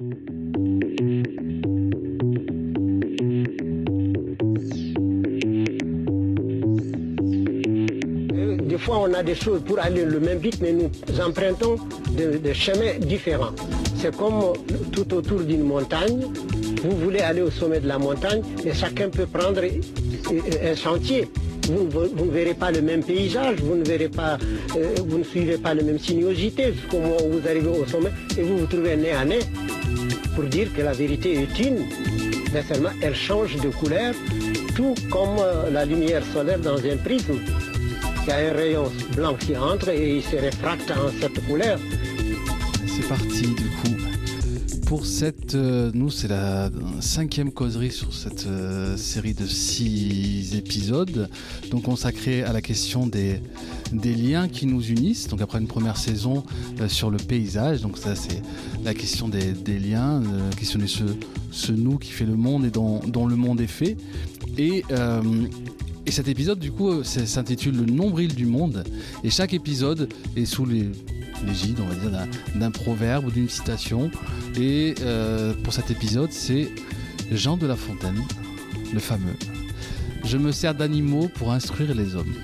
Des fois, on a des choses pour aller le même vite, mais nous empruntons des chemins différents. C'est comme tout autour d'une montagne. Vous voulez aller au sommet de la montagne, et chacun peut prendre un sentier. Vous, ne verrez pas le même paysage, vous ne verrez pas, euh, vous ne suivez pas la même sinuosité jusqu'au moment où vous arrivez au sommet et vous vous trouvez nez à nez pour dire que la vérité est une. Mais seulement elle change de couleur, tout comme euh, la lumière solaire dans un prisme. Il y a un rayon blanc qui entre et il se réfracte en cette couleur. C'est parti du coup pour cette, euh, nous c'est la cinquième causerie sur cette euh, série de six épisodes, donc consacrée à la question des, liens qui nous unissent. Donc après une première saison euh, sur le paysage, donc ça c'est la question des, des liens, questionner ce, ce nous qui fait le monde et dont, dont le monde est fait. Et et cet épisode, du coup, s'intitule Le nombril du monde. Et chaque épisode est sous les l'égide, on va dire, d'un proverbe ou d'une citation. Et euh, pour cet épisode, c'est Jean de La Fontaine, le fameux. Je me sers d'animaux pour instruire les hommes.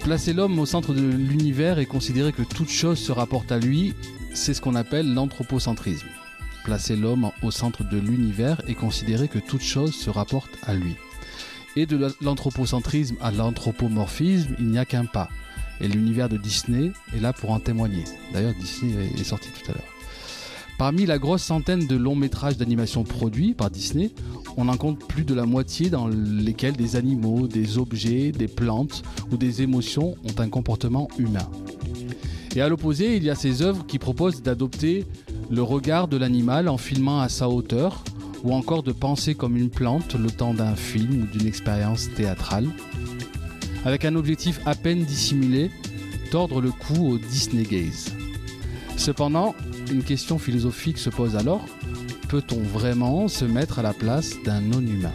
Placer l'homme au centre de l'univers et considérer que toute chose se rapporte à lui, c'est ce qu'on appelle l'anthropocentrisme. Placer l'homme au centre de l'univers et considérer que toute chose se rapporte à lui. Et de l'anthropocentrisme à l'anthropomorphisme, il n'y a qu'un pas. Et l'univers de Disney est là pour en témoigner. D'ailleurs, Disney est sorti tout à l'heure. Parmi la grosse centaine de longs métrages d'animation produits par Disney, on en compte plus de la moitié dans lesquels des animaux, des objets, des plantes ou des émotions ont un comportement humain. Et à l'opposé, il y a ces œuvres qui proposent d'adopter le regard de l'animal en filmant à sa hauteur, ou encore de penser comme une plante le temps d'un film ou d'une expérience théâtrale avec un objectif à peine dissimulé, tordre le cou au Disney Gaze. Cependant, une question philosophique se pose alors, peut-on vraiment se mettre à la place d'un non-humain?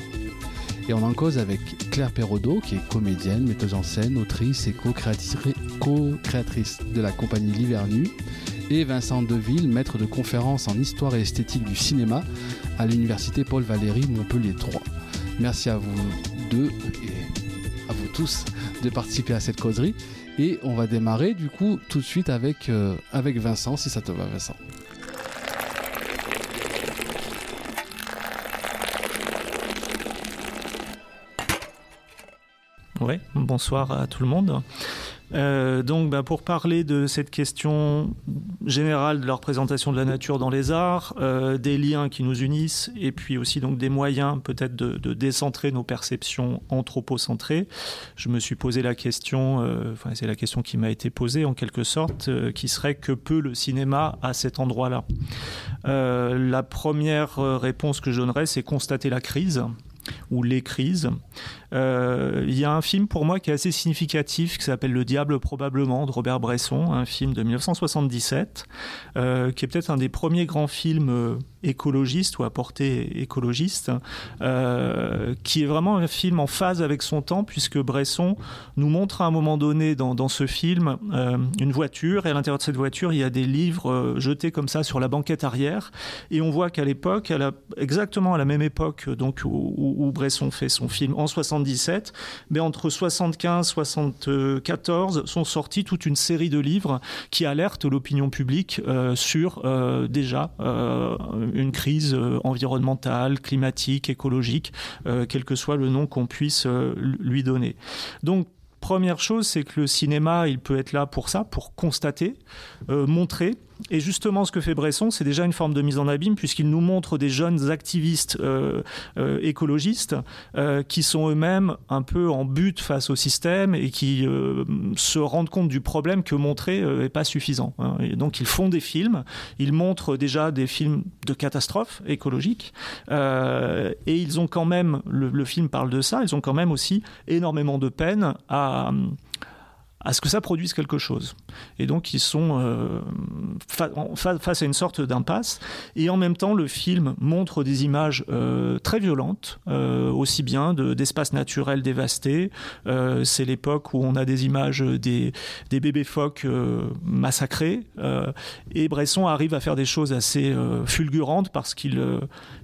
Et on en cause avec Claire Perraudot, qui est comédienne, metteuse en scène, autrice et co-créatrice de la compagnie Livernu, et Vincent Deville, maître de conférences en histoire et esthétique du cinéma à l'université Paul Valéry Montpellier 3. Merci à vous deux tous de participer à cette causerie. Et on va démarrer du coup tout de suite avec, euh, avec Vincent, si ça te va Vincent. Oui, bonsoir à tout le monde. Euh, donc, bah, pour parler de cette question générale de la représentation de la nature dans les arts, euh, des liens qui nous unissent, et puis aussi donc des moyens peut-être de, décentrer nos perceptions anthropocentrées, je me suis posé la question, euh, enfin c'est la question qui m'a été posée en quelque sorte, euh, qui serait que peut le cinéma à cet endroit-là? La première réponse que je donnerais, c'est constater la crise ou les crises. Euh, il y a un film pour moi qui est assez significatif qui s'appelle Le Diable probablement de Robert Bresson, un film de 1977, euh, qui est peut-être un des premiers grands films euh, écologistes ou à portée écologiste, qui est vraiment un film en phase avec son temps puisque Bresson nous montre à un moment donné dans, ce film une voiture et à l'intérieur de cette voiture il y a des livres jetés comme ça sur la banquette arrière et on voit qu'à l'époque, exactement à la même époque donc où, où Bresson fait son film en 77, mais entre 75 74 sont sortis toute une série de livres qui alertent l'opinion publique euh, sur euh, déjà euh, une crise environnementale, climatique, écologique, quel que soit le nom qu'on puisse lui donner. Donc première chose, c'est que le cinéma, il peut être là pour ça, pour constater, montrer, et justement, ce que fait Bresson, c'est déjà une forme de mise en abîme, puisqu'il nous montre des jeunes activistes euh, euh, écologistes euh, qui sont eux-mêmes un peu en but face au système et qui se rendent compte du problème que montrer n'est pas suffisant. Hein. Et donc, ils font des films, ils montrent déjà des films de catastrophes écologiques, et ils ont quand même, le, film parle de ça, ils ont quand même aussi énormément de peine à ce que ça produise quelque chose. Et donc ils sont euh, face à une sorte d'impasse. Et en même temps, le film montre des images euh, très violentes, euh, aussi bien d'espaces naturels dévastés. C'est l'époque où on a des images des, des bébés phoques massacrés. et Bresson arrive à faire des choses assez fulgurantes parce qu'il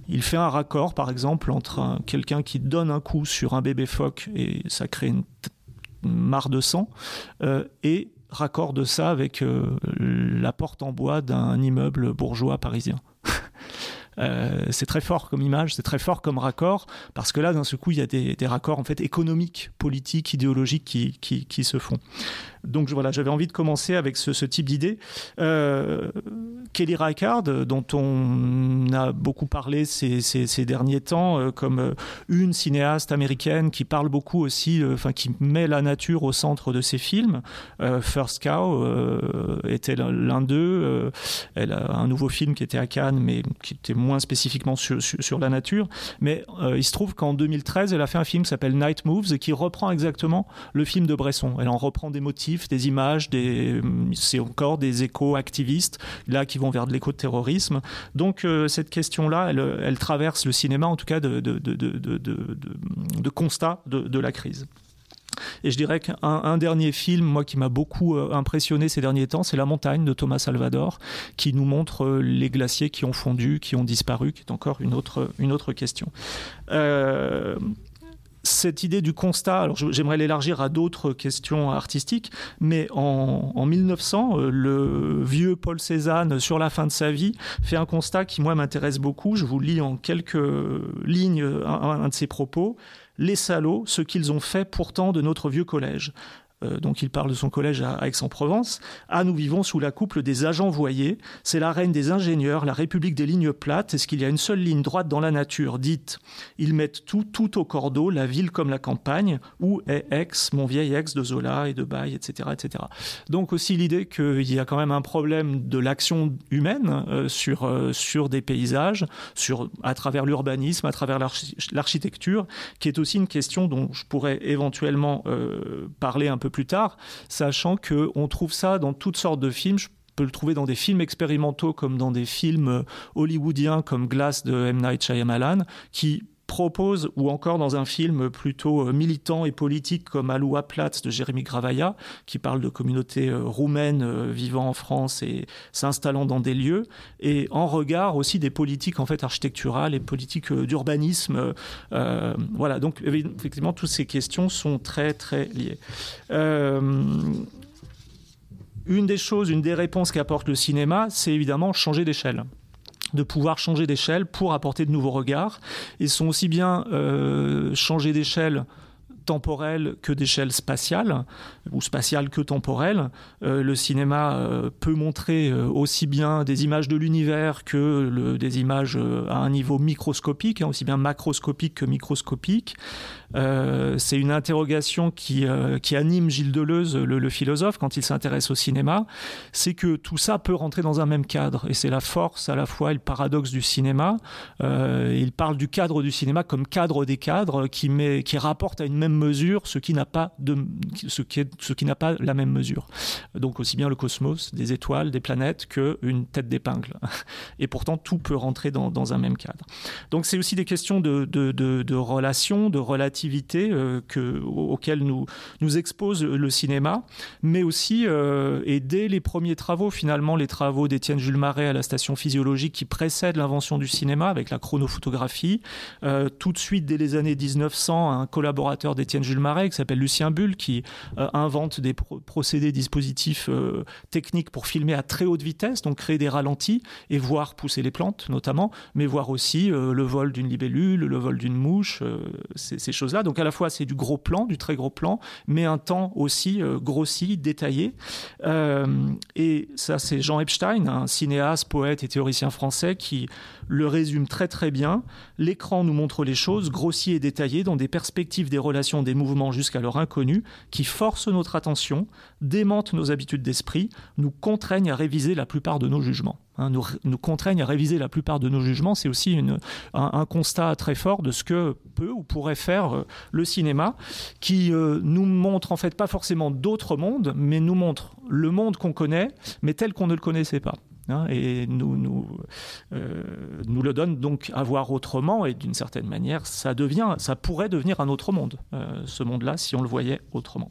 il fait un raccord, par exemple, entre quelqu'un qui donne un coup sur un bébé phoque et ça crée une mare de sang, euh, et raccorde ça avec euh, la porte en bois d'un immeuble bourgeois parisien. Euh, c'est très fort comme image, c'est très fort comme raccord, parce que là, d'un seul coup, il y a des, raccords en fait économiques, politiques, idéologiques qui, qui, qui se font. Donc voilà, j'avais envie de commencer avec ce, type d'idée. Euh, Kelly Reichardt, dont on a beaucoup parlé ces, derniers temps, euh, comme euh, une cinéaste américaine qui parle beaucoup aussi, enfin qui met la nature au centre de ses films. First Cow était l'un d'eux. elle a un nouveau film qui était à Cannes, mais qui était moins spécifiquement sur, sur, la nature. Mais il se trouve qu'en 2013, elle a fait un film qui s'appelle Night Moves et qui reprend exactement le film de Bresson. Elle en reprend des motifs des images, c'est encore des échos activistes, là, qui vont vers de l'éco-terrorisme. Donc, euh, cette question-là, elle, traverse le cinéma, en tout cas, de, de, constat de, la crise. Et je dirais qu'un dernier film, moi, qui m'a beaucoup euh, impressionné ces derniers temps, c'est La montagne de Thomas Salvador, qui nous montre euh, les glaciers qui ont fondu, qui ont disparu, qui est encore une autre, question. Cette idée du constat, alors j'aimerais l'élargir à d'autres questions artistiques, mais en, 1900, euh, le vieux Paul Cézanne, sur la fin de sa vie, fait un constat qui, moi, m'intéresse beaucoup. Je vous lis en quelques lignes un de ses propos. Les salauds, ce qu'ils ont fait pourtant de notre vieux collège. Euh, donc il parle de son collège à Aix-en-Provence. Ah, nous vivons sous la couple des agents voyés. C'est la reine des ingénieurs, la république des lignes plates. Est-ce qu'il y a une seule ligne droite dans la nature? Dites, ils mettent tout, tout au cordeau, la ville comme la campagne. Où est Aix, mon vieil Aix de Zola et de Baye, etc., etc. Donc aussi l'idée qu'il y a quand même un problème de l'action humaine euh, sur, euh, sur des paysages, sur, à travers l'urbanisme, à travers l'architecture, qui est aussi une question dont je pourrais éventuellement parler un peu plus tard, sachant qu'on trouve ça dans toutes sortes de films. Je peux le trouver dans des films expérimentaux comme dans des films euh, hollywoodiens comme Glass de M. Night Shyamalan, qui propose, ou encore dans un film plutôt euh, militant et politique comme Aloua Platz de Jérémy Gravaya, qui parle de communautés euh, roumaines euh, vivant en France et s'installant dans des lieux, et en regard aussi des politiques en fait architecturales et politiques d'urbanisme. voilà, donc effectivement, toutes ces questions sont très très liées. une des choses, une des réponses qu'apporte le cinéma, c'est évidemment changer d'échelle de pouvoir changer d'échelle pour apporter de nouveaux regards. Ils sont aussi bien euh, changer d'échelle temporelle que d'échelle spatiale, ou spatiale que temporelle. Euh, le cinéma euh, peut montrer euh, aussi bien des images de l'univers que des images à un niveau microscopique, hein, aussi bien macroscopique que microscopique. c'est une interrogation qui, qui anime Gilles Deleuze, le, le philosophe, quand il s'intéresse au cinéma, c'est que tout ça peut rentrer dans un même cadre, et c'est la force à la fois et le paradoxe du cinéma. il parle du cadre du cinéma comme cadre des cadres, qui, met, qui rapporte à une même mesure ce qui n'a pas de ce qui, est, ce qui n'a pas la même mesure. Donc aussi bien le cosmos, des étoiles, des planètes, qu'une tête d'épingle. Et pourtant tout peut rentrer dans, un même cadre. Donc c'est aussi des questions de, de, de, relations, de relativité euh, que, auxquelles nous nous expose le cinéma, mais aussi euh, et dès les premiers travaux, finalement les travaux d'Étienne Jules Marais à la station physiologique qui précèdent l'invention du cinéma avec la chronophotographie, euh, tout de suite dès les années 1900, un collaborateur d'Étienne Jules Marais qui s'appelle Lucien Bull, qui euh, invente des procédés, dispositifs euh, techniques pour filmer à très haute vitesse, donc créer des ralentis et voir pousser les plantes notamment, mais voir aussi euh, le vol d'une libellule, le vol d'une mouche, ces, choses-là. Donc à la fois c'est du gros plan, du très gros plan, mais un temps aussi grossi, détaillé. et ça c'est Jean Epstein, un cinéaste, poète et théoricien français qui le résume très très bien. L'écran nous montre les choses grossies et détaillées dans des perspectives des relations des mouvements jusqu'alors inconnus qui forcent notre attention, démentent nos habitudes d'esprit, nous contraignent à réviser la plupart de nos jugements. Hein, nous, contraignent à réviser la plupart de nos jugements. C'est aussi un, constat très fort de ce que peut ou pourrait faire euh, le cinéma, qui euh, nous montre en fait pas forcément d'autres mondes, mais nous montre le monde qu'on connaît, mais tel qu'on ne le connaissait pas. Hein, et nous, nous, euh, nous le donne donc à voir autrement et d'une certaine manière ça devient ça pourrait devenir un autre monde euh, ce monde là si on le voyait autrement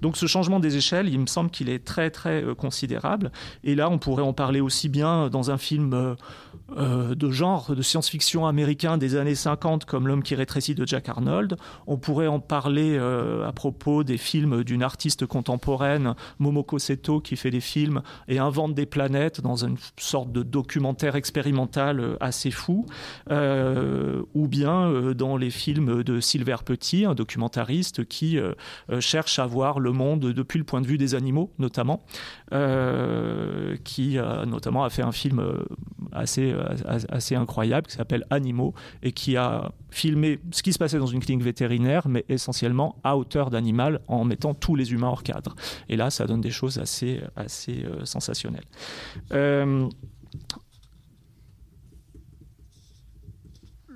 donc ce changement des échelles, il me semble qu'il est très très euh, considérable. Et là, on pourrait en parler aussi bien dans un film euh, de genre de science-fiction américain des années 50 comme L'homme qui rétrécit de Jack Arnold. On pourrait en parler euh, à propos des films d'une artiste contemporaine, Momoko Seto, qui fait des films et invente des planètes dans une sorte de documentaire expérimental euh, assez fou. Ou bien dans les films de Silver Petit, un documentariste qui cherche à voir le monde depuis le point de vue des animaux, notamment, qui notamment a fait un film assez assez incroyable qui s'appelle Animaux et qui a filmé ce qui se passait dans une clinique vétérinaire, mais essentiellement à hauteur d'animal en mettant tous les humains hors cadre. Et là, ça donne des choses assez, assez euh, sensationnelles. Euh,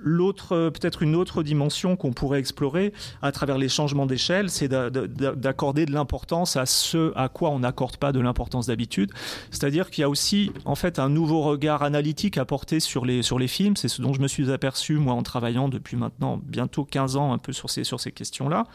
l'autre peut-être une autre dimension qu'on pourrait explorer à travers les changements d'échelle, c'est d'accorder de l'importance à ce à quoi on n'accorde pas de l'importance d'habitude. C'est-à-dire qu'il y a aussi en fait un nouveau regard analytique à porter sur les sur les films. C'est ce dont je me suis aperçu moi en travaillant depuis maintenant bientôt 15 ans un peu sur ces sur ces questions-là.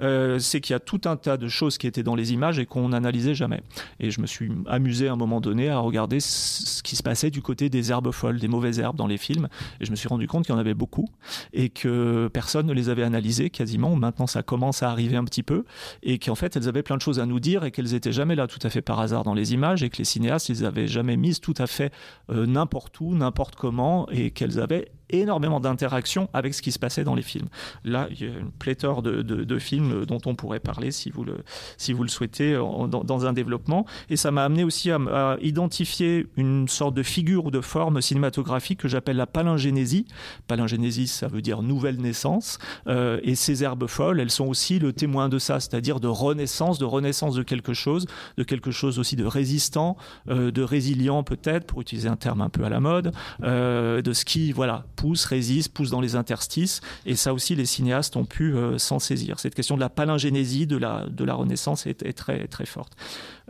Euh, c'est qu'il y a tout un tas de choses qui étaient dans les images et qu'on n'analysait jamais. Et je me suis amusé à un moment donné à regarder ce qui se passait du côté des herbes folles, des mauvaises herbes dans les films. Et je me suis rendu compte qu'il y en avait beaucoup et que personne ne les avait analysées quasiment. Maintenant, ça commence à arriver un petit peu et qu'en fait, elles avaient plein de choses à nous dire et qu'elles étaient jamais là tout à fait par hasard dans les images et que les cinéastes, ils avaient jamais mises tout à fait euh, n'importe où, n'importe comment et qu'elles avaient énormément d'interactions avec ce qui se passait dans les films. Là, il y a une pléthore de, films dont on pourrait parler si vous le, si vous le souhaitez dans, un développement. Et ça m'a amené aussi à, à, identifier une sorte de figure ou de forme cinématographique que j'appelle la palingénésie. Palingénésie, ça veut dire nouvelle naissance. Euh, et ces herbes folles, elles sont aussi le témoin de ça, c'est-à-dire de renaissance, de renaissance de quelque chose, de quelque chose aussi de résistant, euh, de résilient peut-être, pour utiliser un terme un peu à la mode, euh, de ce qui, voilà, pousse, résiste, pousse dans les interstices. Et ça aussi, les cinéastes ont pu euh, s'en saisir. Cette question de la palingénésie, de la, de la Renaissance est, est très, très forte.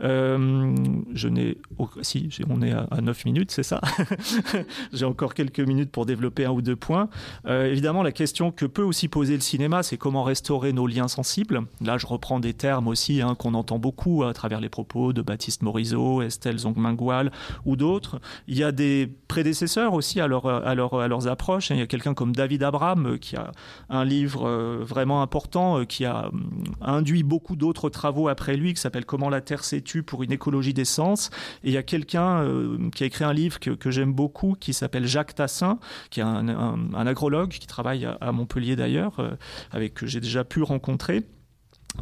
Euh, je n'ai. Si, on est à, à 9 minutes, c'est ça J'ai encore quelques minutes pour développer un ou deux points. Euh, évidemment, la question que peut aussi poser le cinéma, c'est comment restaurer nos liens sensibles. Là, je reprends des termes aussi hein, qu'on entend beaucoup à travers les propos de Baptiste Morisot, Estelle Zongmingual ou d'autres. Il y a des prédécesseurs aussi à, leur, à, leur, à leurs approches. Il y a quelqu'un comme David Abraham qui a un livre euh, vraiment important qui a induit beaucoup d'autres travaux après lui qui s'appelle Comment la Terre s'est pour une écologie des sens. Et il y a quelqu'un euh, qui a écrit un livre que, j'aime beaucoup qui s'appelle Jacques Tassin, qui est un, un, agrologue qui travaille à, Montpellier d'ailleurs, euh, avec que j'ai déjà pu rencontrer.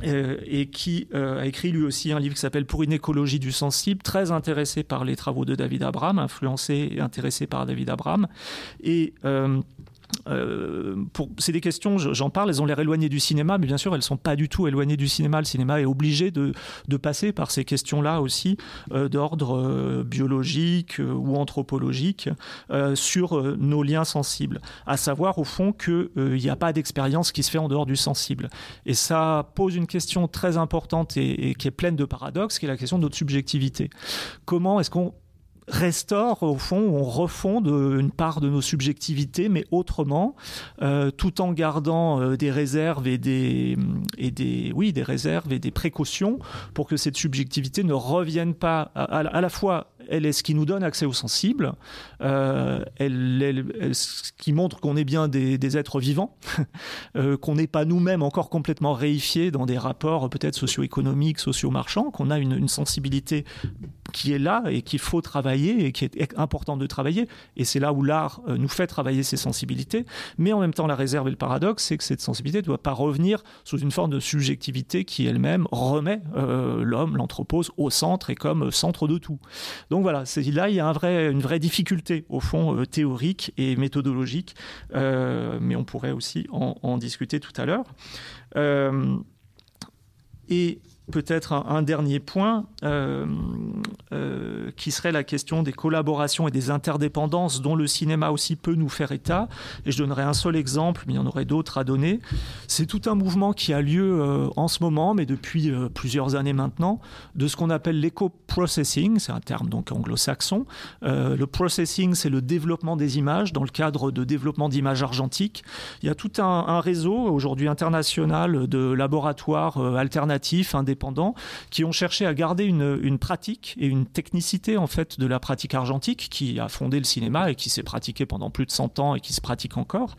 Euh, et qui a écrit lui aussi un livre qui s'appelle Pour une écologie du sensible, très intéressé par les travaux de David Abraham, influencé et intéressé par David Abraham. Et euh, c'est des questions, j'en parle, elles ont l'air éloignées du cinéma, mais bien sûr, elles ne sont pas du tout éloignées du cinéma. Le cinéma est obligé de, passer par ces questions-là aussi, euh, d'ordre euh, biologique ou anthropologique, sur nos liens sensibles. À savoir, au fond, qu'il n'y a pas d'expérience qui se fait en dehors du sensible. Et ça pose une question très importante et, et qui est pleine de paradoxes, qui est la question de notre subjectivité. Comment est-ce qu'on restaure au fond, on refonde une part de nos subjectivités, mais autrement, euh, tout en gardant euh, des réserves et des et des oui des réserves et des précautions pour que cette subjectivité ne revienne pas à la fois elle est ce qui nous donne accès aux sensibles, euh, elle, elle, ce qui montre qu'on est bien des, êtres vivants, euh, qu'on n'est pas nous-mêmes encore complètement réifiés dans des rapports peut-être socio-économiques, socio-marchands, qu'on a une, sensibilité qui est là et qu'il faut travailler et qui est important de travailler. Et c'est là où l'art euh, nous fait travailler ces sensibilités. Mais en même temps, la réserve et le paradoxe, c'est que cette sensibilité ne doit pas revenir sous une forme de subjectivité qui elle-même remet l'homme, l'anthropose au centre et comme centre de tout. Donc voilà, là il y a une vraie difficulté au fond théorique et méthodologique, mais on pourrait aussi en, discuter tout à l'heure. et peut-être un, dernier point euh, euh, qui serait la question des collaborations et des interdépendances dont le cinéma aussi peut nous faire état. Et je donnerai un seul exemple, mais il y en aurait d'autres à donner. C'est tout un mouvement qui a lieu euh, en ce moment, mais depuis plusieurs années maintenant, de ce qu'on appelle l'éco-processing. C'est un terme donc anglo-saxon. le processing, c'est le développement des images dans le cadre de développement d'images argentiques. Il y a tout un, un réseau aujourd'hui international de laboratoires alternatifs, indépendants qui ont cherché à garder une, pratique et une technicité en fait de la pratique argentique qui a fondé le cinéma et qui s'est pratiqué pendant plus de 100 ans et qui se pratique encore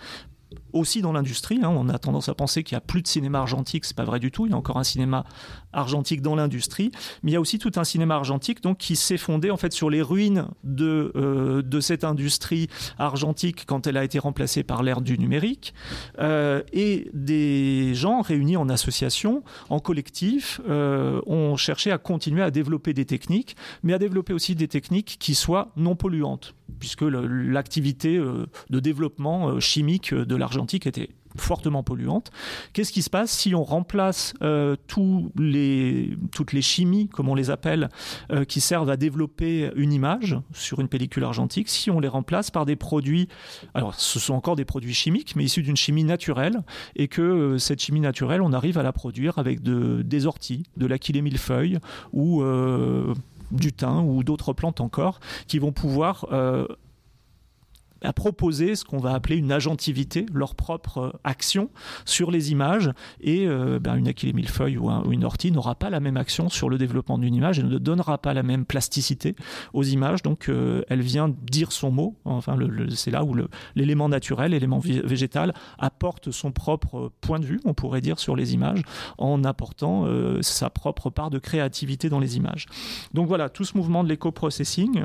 aussi dans l'industrie. Hein. on a tendance à penser qu'il n'y a plus de cinéma argentique, c'est pas vrai du tout. Il y a encore un cinéma argentique dans l'industrie, mais il y a aussi tout un cinéma argentique donc qui s'est fondé en fait sur les ruines de euh, cette industrie argentique quand elle a été remplacée par l'ère du numérique euh, et des gens réunis en association, en collectif, euh, ont cherché à continuer à développer des techniques, mais à développer aussi des techniques qui soient non polluantes, puisque l'activité de développement chimique de l'argentique était fortement polluante. Qu'est-ce qui se passe si on remplace euh, toutes les chimies, comme on les appelle, euh, qui servent à développer une image sur une pellicule argentique, si on les remplace par des produits, alors ce sont encore des produits chimiques, mais issus d'une chimie naturelle, et que euh, cette chimie naturelle, on arrive à la produire avec de, des orties, de l'aquilée millefeuille ou du thym ou d'autres plantes encore, qui vont pouvoir à proposer ce qu'on va appeler une agentivité, leur propre euh, action sur les images. Et euh, ben, une aquilée millefeuille ou, ou une ortie n'aura pas la même action sur le développement d'une image et ne donnera pas la même plasticité aux images. Donc euh, elle vient dire son mot. Enfin, c'est là où l'élément naturel, l'élément végétal apporte son propre point de vue, on pourrait dire, sur les images, en apportant sa propre part de créativité dans les images. Donc voilà, tout ce mouvement de l'éco-processing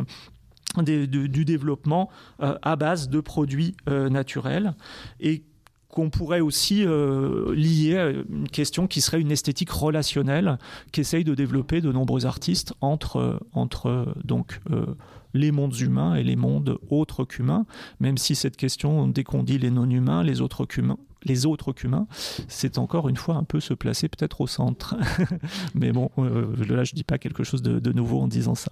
du développement euh, à base de produits euh, naturels et qu'on pourrait aussi euh, lier à une question qui serait une esthétique relationnelle qu'essayent de développer de nombreux artistes entre, entre donc, les mondes humains et les mondes autres qu'humains, même si cette question, dès qu'on dit les non-humains, les autres qu'humains, les autres qu'humains, c'est encore une fois un peu se placer peut-être au centre. Mais bon, là je dis pas quelque chose de nouveau en disant ça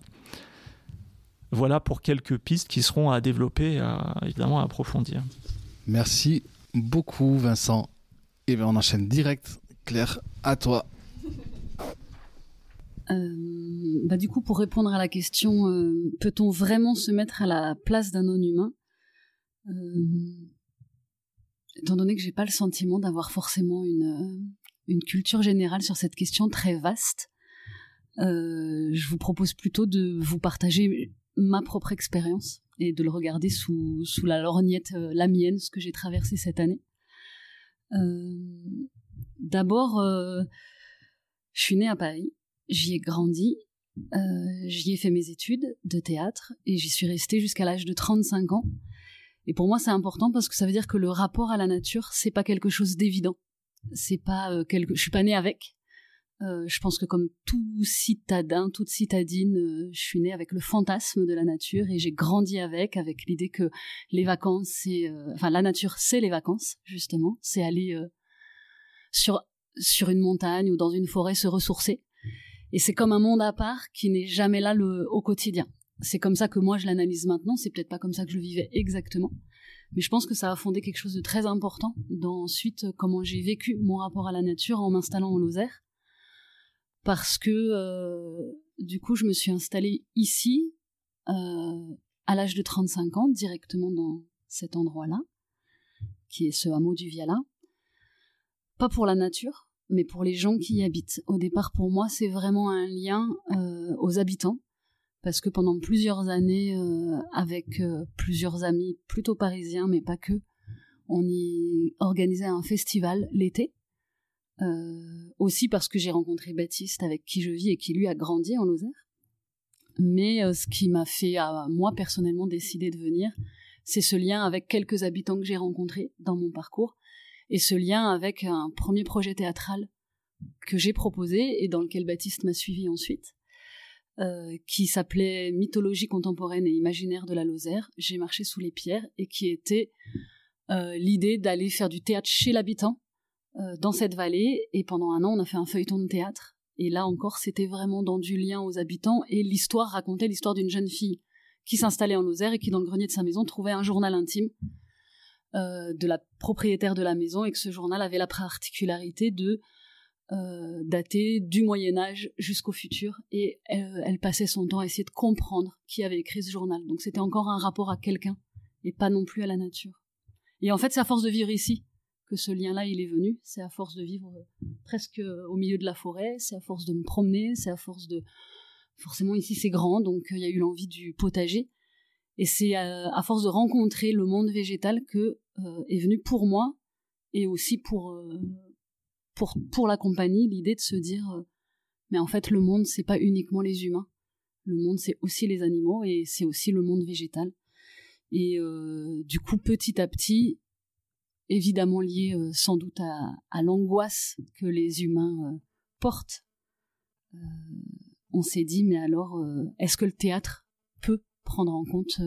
voilà pour quelques pistes qui seront à développer, à, évidemment à approfondir. Merci beaucoup Vincent. Et bien on enchaîne direct. Claire, à toi. Euh, bah du coup, pour répondre à la question, euh, peut-on vraiment se mettre à la place d'un non-humain? Euh, Étant donné que j'ai pas le sentiment d'avoir forcément une, une culture générale sur cette question très vaste, je vous propose plutôt de vous partager ma propre expérience et de le regarder sous, sous la lorgnette, euh, la mienne, ce que j'ai traversé cette année. Euh, D'abord, euh, je suis née à Paris, j'y ai grandi, j'y ai fait mes études de théâtre et j'y suis restée jusqu'à l'âge de 35 ans. Et pour moi, c'est important parce que ça veut dire que le rapport à la nature, c'est pas quelque chose d'évident. C'est pas quelque, je suis pas née avec, euh, je pense que comme tout citadin, toute citadine, euh, je suis née avec le fantasme de la nature et j'ai grandi avec, avec l'idée que les vacances, c'est, euh, enfin la nature, c'est les vacances justement, c'est aller sur sur une montagne ou dans une forêt se ressourcer. Et c'est comme un monde à part qui n'est jamais là au quotidien. C'est comme ça que moi je l'analyse maintenant. C'est peut-être pas comme ça que je le vivais exactement, mais je pense que ça a fondé quelque chose de très important dans ensuite comment j'ai vécu mon rapport à la nature en m'installant en Lozère parce que euh, du coup je me suis installée ici euh, à l'âge de 35 ans directement dans cet endroit-là qui est ce hameau du Viala pas pour la nature mais pour les gens qui y habitent. Au départ pour moi c'est vraiment un lien euh, aux habitants parce que pendant plusieurs années avec plusieurs amis plutôt parisiens mais pas que on y organisait un festival l'été euh, aussi parce que j'ai rencontré Baptiste avec qui je vis et qui lui a grandi en Lozère. Mais euh, ce qui m'a fait à moi personnellement décider de venir, c'est ce lien avec quelques habitants que j'ai rencontrés dans mon parcours et ce lien avec un premier projet théâtral que j'ai proposé et dans lequel Baptiste m'a suivi ensuite. euh, qui s'appelait Mythologie contemporaine et imaginaire de la Lozère. J'ai marché sous les pierres et qui était euh, l'idée d'aller faire du théâtre chez l'habitant euh, dans cette vallée. Et pendant un an, on a fait un feuilleton de théâtre. Et là encore, c'était vraiment dans du lien aux habitants et l'histoire racontait l'histoire d'une jeune fille qui s'installait en Lozère et qui, dans le grenier de sa maison, trouvait un journal intime de la propriétaire de la maison et que ce journal avait la particularité de euh, datée du Moyen Âge jusqu'au futur, et elle, passait son temps à essayer de comprendre qui avait écrit ce journal. Donc c'était encore un rapport à quelqu'un, et pas non plus à la nature. Et en fait, c'est à force de vivre ici que ce lien-là, il est venu. C'est à force de vivre euh, presque au milieu de la forêt, c'est à force de me promener, c'est à force de... Forcément, ici, c'est grand, donc euh, il y a eu l'envie du potager. Et c'est à, force de rencontrer le monde végétal que est venu pour moi, et aussi pour, pour, pour la compagnie l'idée de se dire euh, mais en fait le monde c'est pas uniquement les humains le monde c'est aussi les animaux et c'est aussi le monde végétal et euh, du coup petit à petit évidemment lié euh, sans doute à, l'angoisse que les humains portent on s'est dit mais alors est-ce que le théâtre peut prendre en compte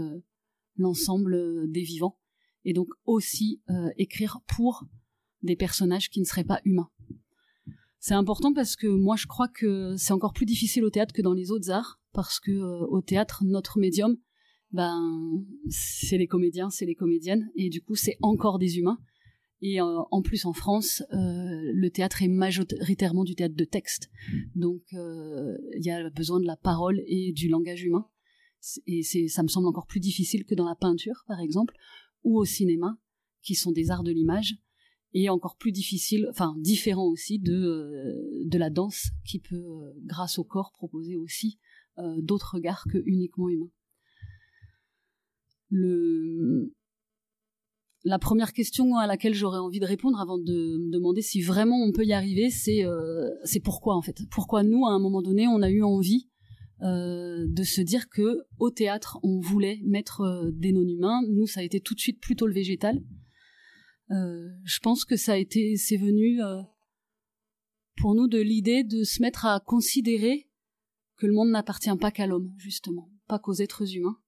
l'ensemble des vivants et donc aussi écrire pour des personnages qui ne seraient pas humains? C'est important parce que moi je crois que c'est encore plus difficile au théâtre que dans les autres arts parce que euh, au théâtre notre médium ben c'est les comédiens, c'est les comédiennes et du coup c'est encore des humains. Et euh, en plus en France euh, le théâtre est majoritairement du théâtre de texte. Donc il y a besoin de la parole et du langage humain. Et c'est ça me semble encore plus difficile que dans la peinture par exemple ou au cinéma qui sont des arts de l'image. Et encore plus difficile, enfin différent aussi de, euh, de la danse qui peut, euh, grâce au corps, proposer aussi euh, d'autres regards que uniquement humains. La première question à laquelle j'aurais envie de répondre avant de me demander si vraiment on peut y arriver, c'est c'est pourquoi en fait? Pourquoi nous, à un moment donné, on a eu envie de se dire que au théâtre, on voulait mettre des non-humains. Nous, ça a été tout de suite plutôt le végétal. Euh, je pense que ça a été, c'est venu euh, pour nous de l'idée de se mettre à considérer que le monde n'appartient pas qu'à l'homme, justement, pas qu'aux êtres humains,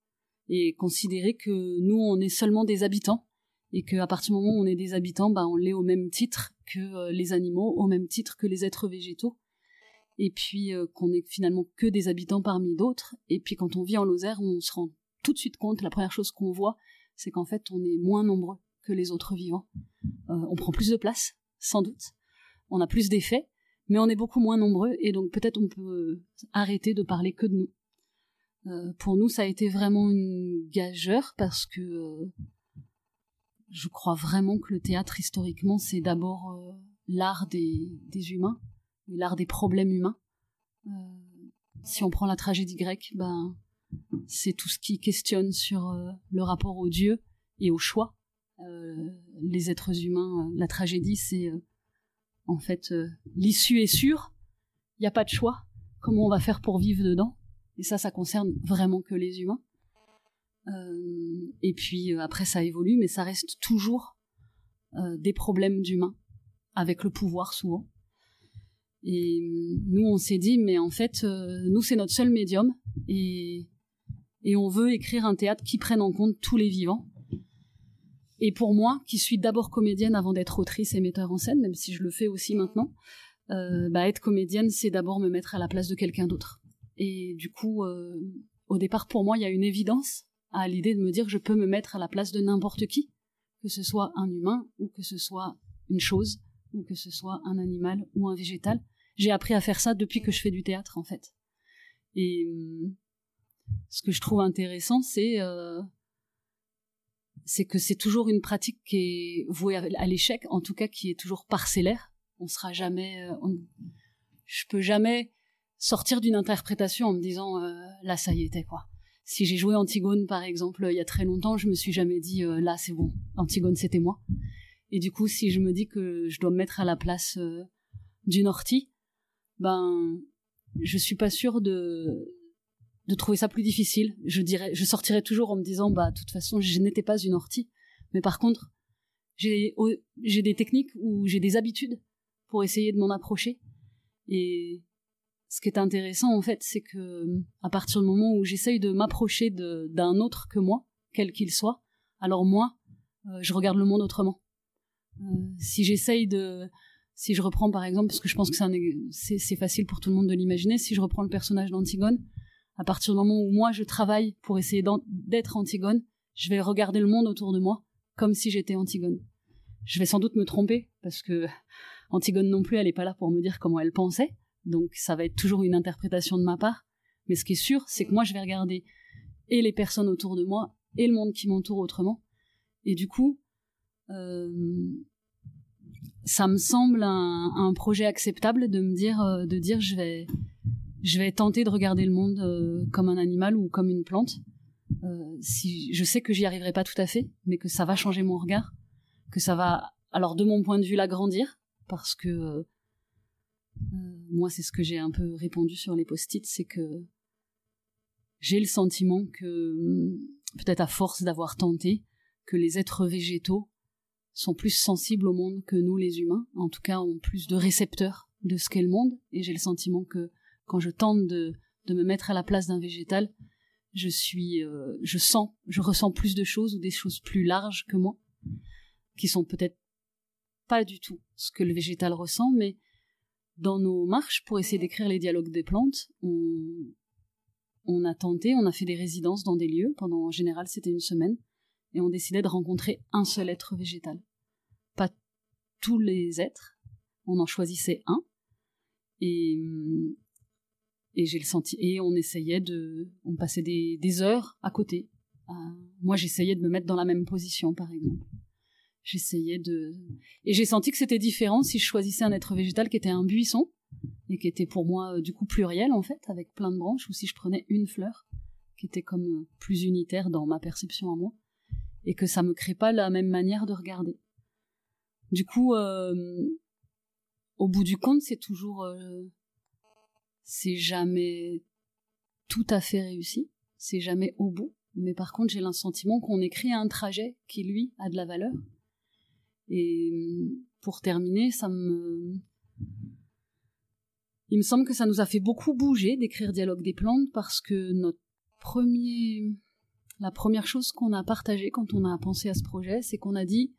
et considérer que nous, on est seulement des habitants, et qu'à partir du moment où on est des habitants, bah, on l'est au même titre que euh, les animaux, au même titre que les êtres végétaux, et puis qu'on est finalement que des habitants parmi d'autres, et puis quand on vit en Lozère, on se rend tout de suite compte, la première chose qu'on voit, c'est qu'en fait, on est moins nombreux que les autres vivants. Euh, on prend plus de place, sans doute. On a plus d'effets, mais on est beaucoup moins nombreux et donc peut-être on peut arrêter de parler que de nous. Euh, pour nous, ça a été vraiment une gageure parce que euh, je crois vraiment que le théâtre historiquement c'est d'abord l'art des, des, humains, l'art des problèmes humains. si on prend la tragédie grecque, ben c'est tout ce qui questionne sur le rapport au Dieu et au choix euh, les êtres humains, euh, la tragédie, c'est euh, en fait l'issue est sûre, il n'y a pas de choix. Comment on va faire pour vivre dedans? Et ça, ça concerne vraiment que les humains. et puis après, ça évolue, mais ça reste toujours des problèmes d'humains, avec le pouvoir souvent. Et nous, on s'est dit, mais en fait, nous, c'est notre seul médium, et, et on veut écrire un théâtre qui prenne en compte tous les vivants. Et pour moi, qui suis d'abord comédienne avant d'être autrice et metteur en scène, même si je le fais aussi maintenant, euh, bah, être comédienne, c'est d'abord me mettre à la place de quelqu'un d'autre. Et du coup, euh, au départ, pour moi, il y a une évidence à l'idée de me dire que je peux me mettre à la place de n'importe qui, que ce soit un humain ou que ce soit une chose ou que ce soit un animal ou un végétal. J'ai appris à faire ça depuis que je fais du théâtre, en fait. Et euh, ce que je trouve intéressant, c'est euh, que c'est toujours une pratique qui est vouée à l'échec, en tout cas qui est toujours parcellaire. On sera jamais, euh, je peux jamais sortir d'une interprétation en me disant euh, là ça y était quoi. Si j'ai joué Antigone par exemple il y a très longtemps, je me suis jamais dit euh, là c'est bon, Antigone c'était moi. Et du coup si je me dis que je dois me mettre à la place d'une ortie, ben je suis pas sûre de de trouver ça plus difficile. Je dirais, je sortirais toujours en me disant, bah, de toute façon, je n'étais pas une ortie. Mais par contre, j'ai, j'ai des techniques ou j'ai des habitudes pour essayer de m'en approcher. Et ce qui est intéressant en fait, c'est que à partir du moment où j'essaye de m'approcher d'un autre que moi, quel qu'il soit, alors moi, euh, je regarde le monde autrement. Euh, si j'essaye de, si je reprends par exemple, parce que je pense que c'est facile pour tout le monde de l'imaginer, si je reprends le personnage d'Antigone, à partir du moment où moi je travaille pour essayer d'être Antigone, je vais regarder le monde autour de moi comme si j'étais Antigone. Je vais sans doute me tromper parce que Antigone non plus, elle n'est pas là pour me dire comment elle pensait, donc ça va être toujours une interprétation de ma part. Mais ce qui est sûr, c'est que moi je vais regarder et les personnes autour de moi et le monde qui m'entoure autrement. Et du coup, euh, ça me semble un, projet acceptable de me dire, euh, de dire je vais, je vais tenter de regarder le monde euh, comme un animal ou comme une plante. si je sais que j'y arriverai pas tout à fait, mais que ça va changer mon regard, que ça va, alors de mon point de vue, l'agrandir, parce que moi, c'est ce que j'ai un peu répondu sur les post-it, c'est que j'ai le sentiment que, peut-être à force d'avoir tenté, que les êtres végétaux sont plus sensibles au monde que nous les humains, en tout cas ont plus de récepteurs de ce qu'est le monde, et j'ai le sentiment que quand je tente de, me mettre à la place d'un végétal, je suis, euh, je sens, je ressens plus de choses ou des choses plus larges que moi, qui sont peut-être pas du tout ce que le végétal ressent, mais dans nos marches pour essayer d'écrire les dialogues des plantes, on, a tenté, on a fait des résidences dans des lieux, pendant en général c'était une semaine, et on décidait de rencontrer un seul être végétal. Pas tous les êtres, on en choisissait un, et, j'ai le senti, et on essayait de, on passait des, heures à côté. Euh, moi j'essayais de me mettre dans la même position par exemple j'essayais de et j'ai senti que c'était différent si je choisissais un être végétal qui était un buisson et qui était pour moi euh, du coup pluriel en fait avec plein de branches ou si je prenais une fleur qui était comme euh, plus unitaire dans ma perception à moi et que ça me crée pas la même manière de regarder. Du coup euh, au bout du compte c'est toujours c'est jamais tout à fait réussi c'est jamais au bout mais par contre j'ai sentiment qu'on écrit un trajet qui lui a de la valeur et euh, pour terminer, ça me il me semble que ça nous a fait beaucoup bouger d'écrire Dialogue des plantes parce que notre premier la première chose qu'on a partagée quand on a pensé à ce projet, c'est qu'on a dit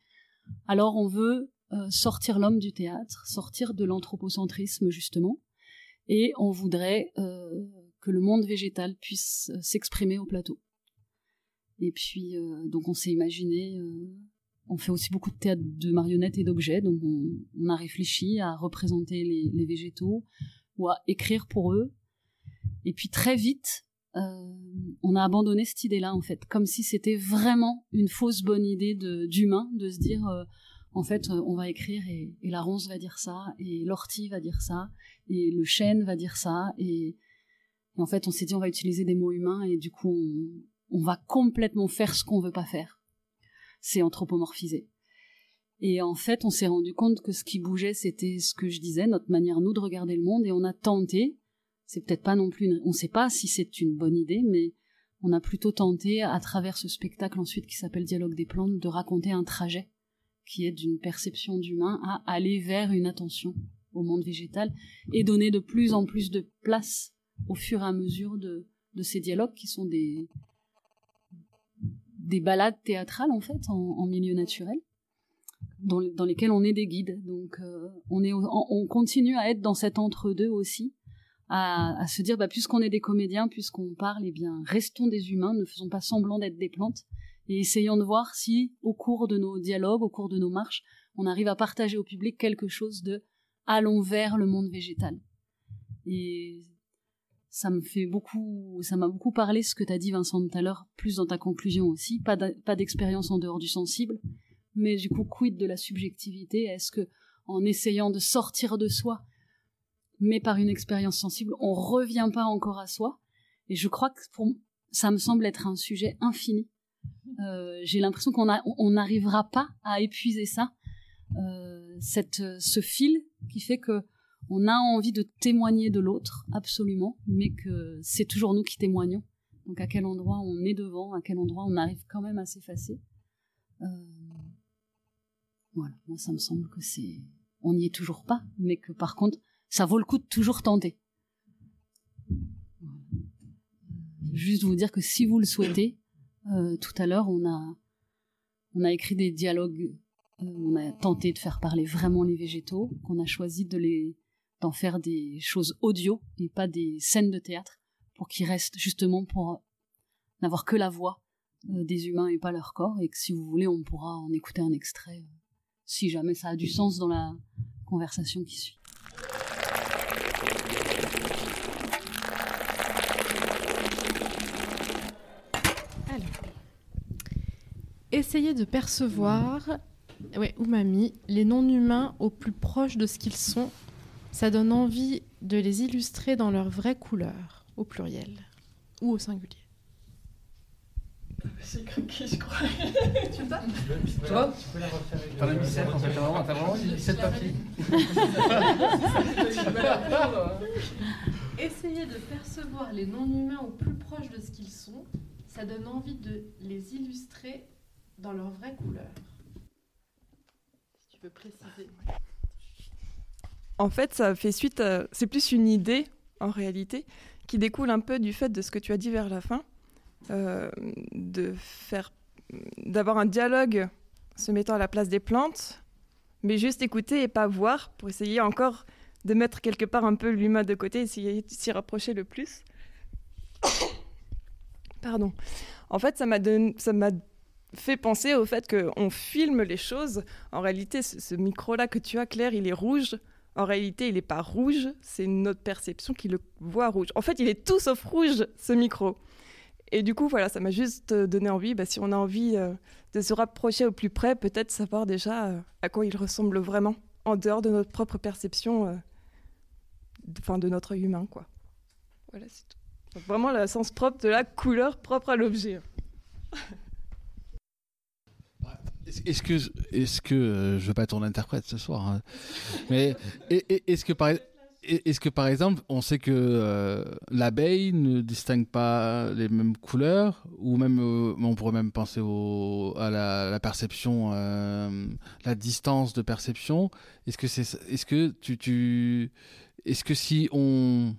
alors on veut euh, sortir l'homme du théâtre, sortir de l'anthropocentrisme justement, et on voudrait euh, que le monde végétal puisse s'exprimer au plateau. Et puis donc on s'est imaginé on fait aussi beaucoup de théâtre de marionnettes et d'objets, donc on, a réfléchi à représenter les, végétaux ou à écrire pour eux. Et puis très vite, euh, on a abandonné cette idée-là en fait, comme si c'était vraiment une fausse bonne idée d'humain de, se dire euh, en fait on va écrire et, la ronce va dire ça et l'ortie va dire ça et le chêne va dire ça et, en fait on s'est dit on va utiliser des mots humains et du coup on, on va complètement faire ce qu'on veut pas faire c'est anthropomorphisé. Et en fait, on s'est rendu compte que ce qui bougeait, c'était ce que je disais, notre manière, nous, de regarder le monde, et on a tenté, c'est peut-être pas non plus, on ne sait pas si c'est une bonne idée, mais on a plutôt tenté, à travers ce spectacle ensuite qui s'appelle Dialogue des plantes, de raconter un trajet qui est d'une perception d'humain à aller vers une attention au monde végétal et donner de plus en plus de place au fur et à mesure de ces dialogues qui sont des, des balades théâtrales en fait en, milieu naturel dans, dans, lesquelles on est des guides. Donc euh, on est on, continue à être dans cet entre deux aussi à, se dire bah, puisqu'on est des comédiens puisqu'on parle eh bien restons des humains ne faisons pas semblant d'être des plantes et essayons de voir si au cours de nos dialogues au cours de nos marches on arrive à partager au public quelque chose de allons vers le monde végétal et ça me fait beaucoup, ça m'a beaucoup parlé ce que tu as dit Vincent tout à l'heure, plus dans ta conclusion aussi, pas d'expérience en dehors du sensible, mais du coup quid de la subjectivité? Est-ce que en essayant de sortir de soi, mais par une expérience sensible, on revient pas encore à soi? Et je crois que pour, ça me semble être un sujet infini. Euh, j'ai l'impression qu'on n'arrivera pas à épuiser ça, euh, cette, ce fil qui fait que on a envie de témoigner de l'autre, absolument, mais que c'est toujours nous qui témoignons. Donc à quel endroit on est devant, à quel endroit on arrive quand même à s'effacer. Euh, voilà, moi ça me semble que c'est... On n'y est toujours pas, mais que par contre, ça vaut le coup de toujours tenter. juste vous dire que si vous le souhaitez, tout à l'heure, on a, on a écrit des dialogues, on a tenté de faire parler vraiment les végétaux, qu'on a choisi de les, d'en faire des choses audio et pas des scènes de théâtre pour qu'ils restent justement pour n'avoir que la voix euh, des humains et pas leur corps et que si vous voulez on pourra en écouter un extrait euh, si jamais ça a du sens dans la conversation qui suit. Essayez de percevoir, ouais, Umami, les non-humains au plus proche de ce qu'ils sont ça donne envie de les illustrer dans leur vraie couleur, au pluriel ou au singulier. C'est croquis, je crois. tu vois Toi Tu peux la refaire avec T'en as mis 7 en fait, t'as vraiment, vraiment mis 7 papiers. Essayez de percevoir les non-humains au plus proche de ce qu'ils sont. Ça donne envie de les illustrer dans leur vraie couleur. Si tu peux préciser. En fait, ça fait suite. C'est plus une idée, en réalité, qui découle un peu du fait de ce que tu as dit vers la fin, euh, de faire... d'avoir un dialogue se mettant à la place des plantes, mais juste écouter et pas voir, pour essayer encore de mettre quelque part un peu l'humain de côté, essayer de s'y rapprocher le plus. Pardon. En fait, ça m'a ça m'a fait penser au fait qu'on filme les choses. En réalité, ce micro-là que tu as, Claire, il est rouge. En réalité, il n'est pas rouge, c'est notre perception qui le voit rouge. En fait, il est tout sauf rouge, ce micro. Et du coup, voilà, ça m'a juste euh, donné envie, bah, si on a envie euh, de se rapprocher au plus près, peut-être savoir déjà euh, à quoi il ressemble vraiment, en dehors de notre propre perception, enfin de, notre humain, quoi. Voilà, c'est tout. vraiment, le sens propre de la couleur propre à l'objet. Est-ce que, est-ce que euh, je veux pas être ton interprète ce soir, hein, mais est-ce que par est-ce que par exemple, on sait que euh, l'abeille ne distingue pas les mêmes couleurs, ou même, euh, on pourrait même penser au, à la, perception, la distance de perception. Est-ce que c'est, est-ce que tu, est-ce que si on,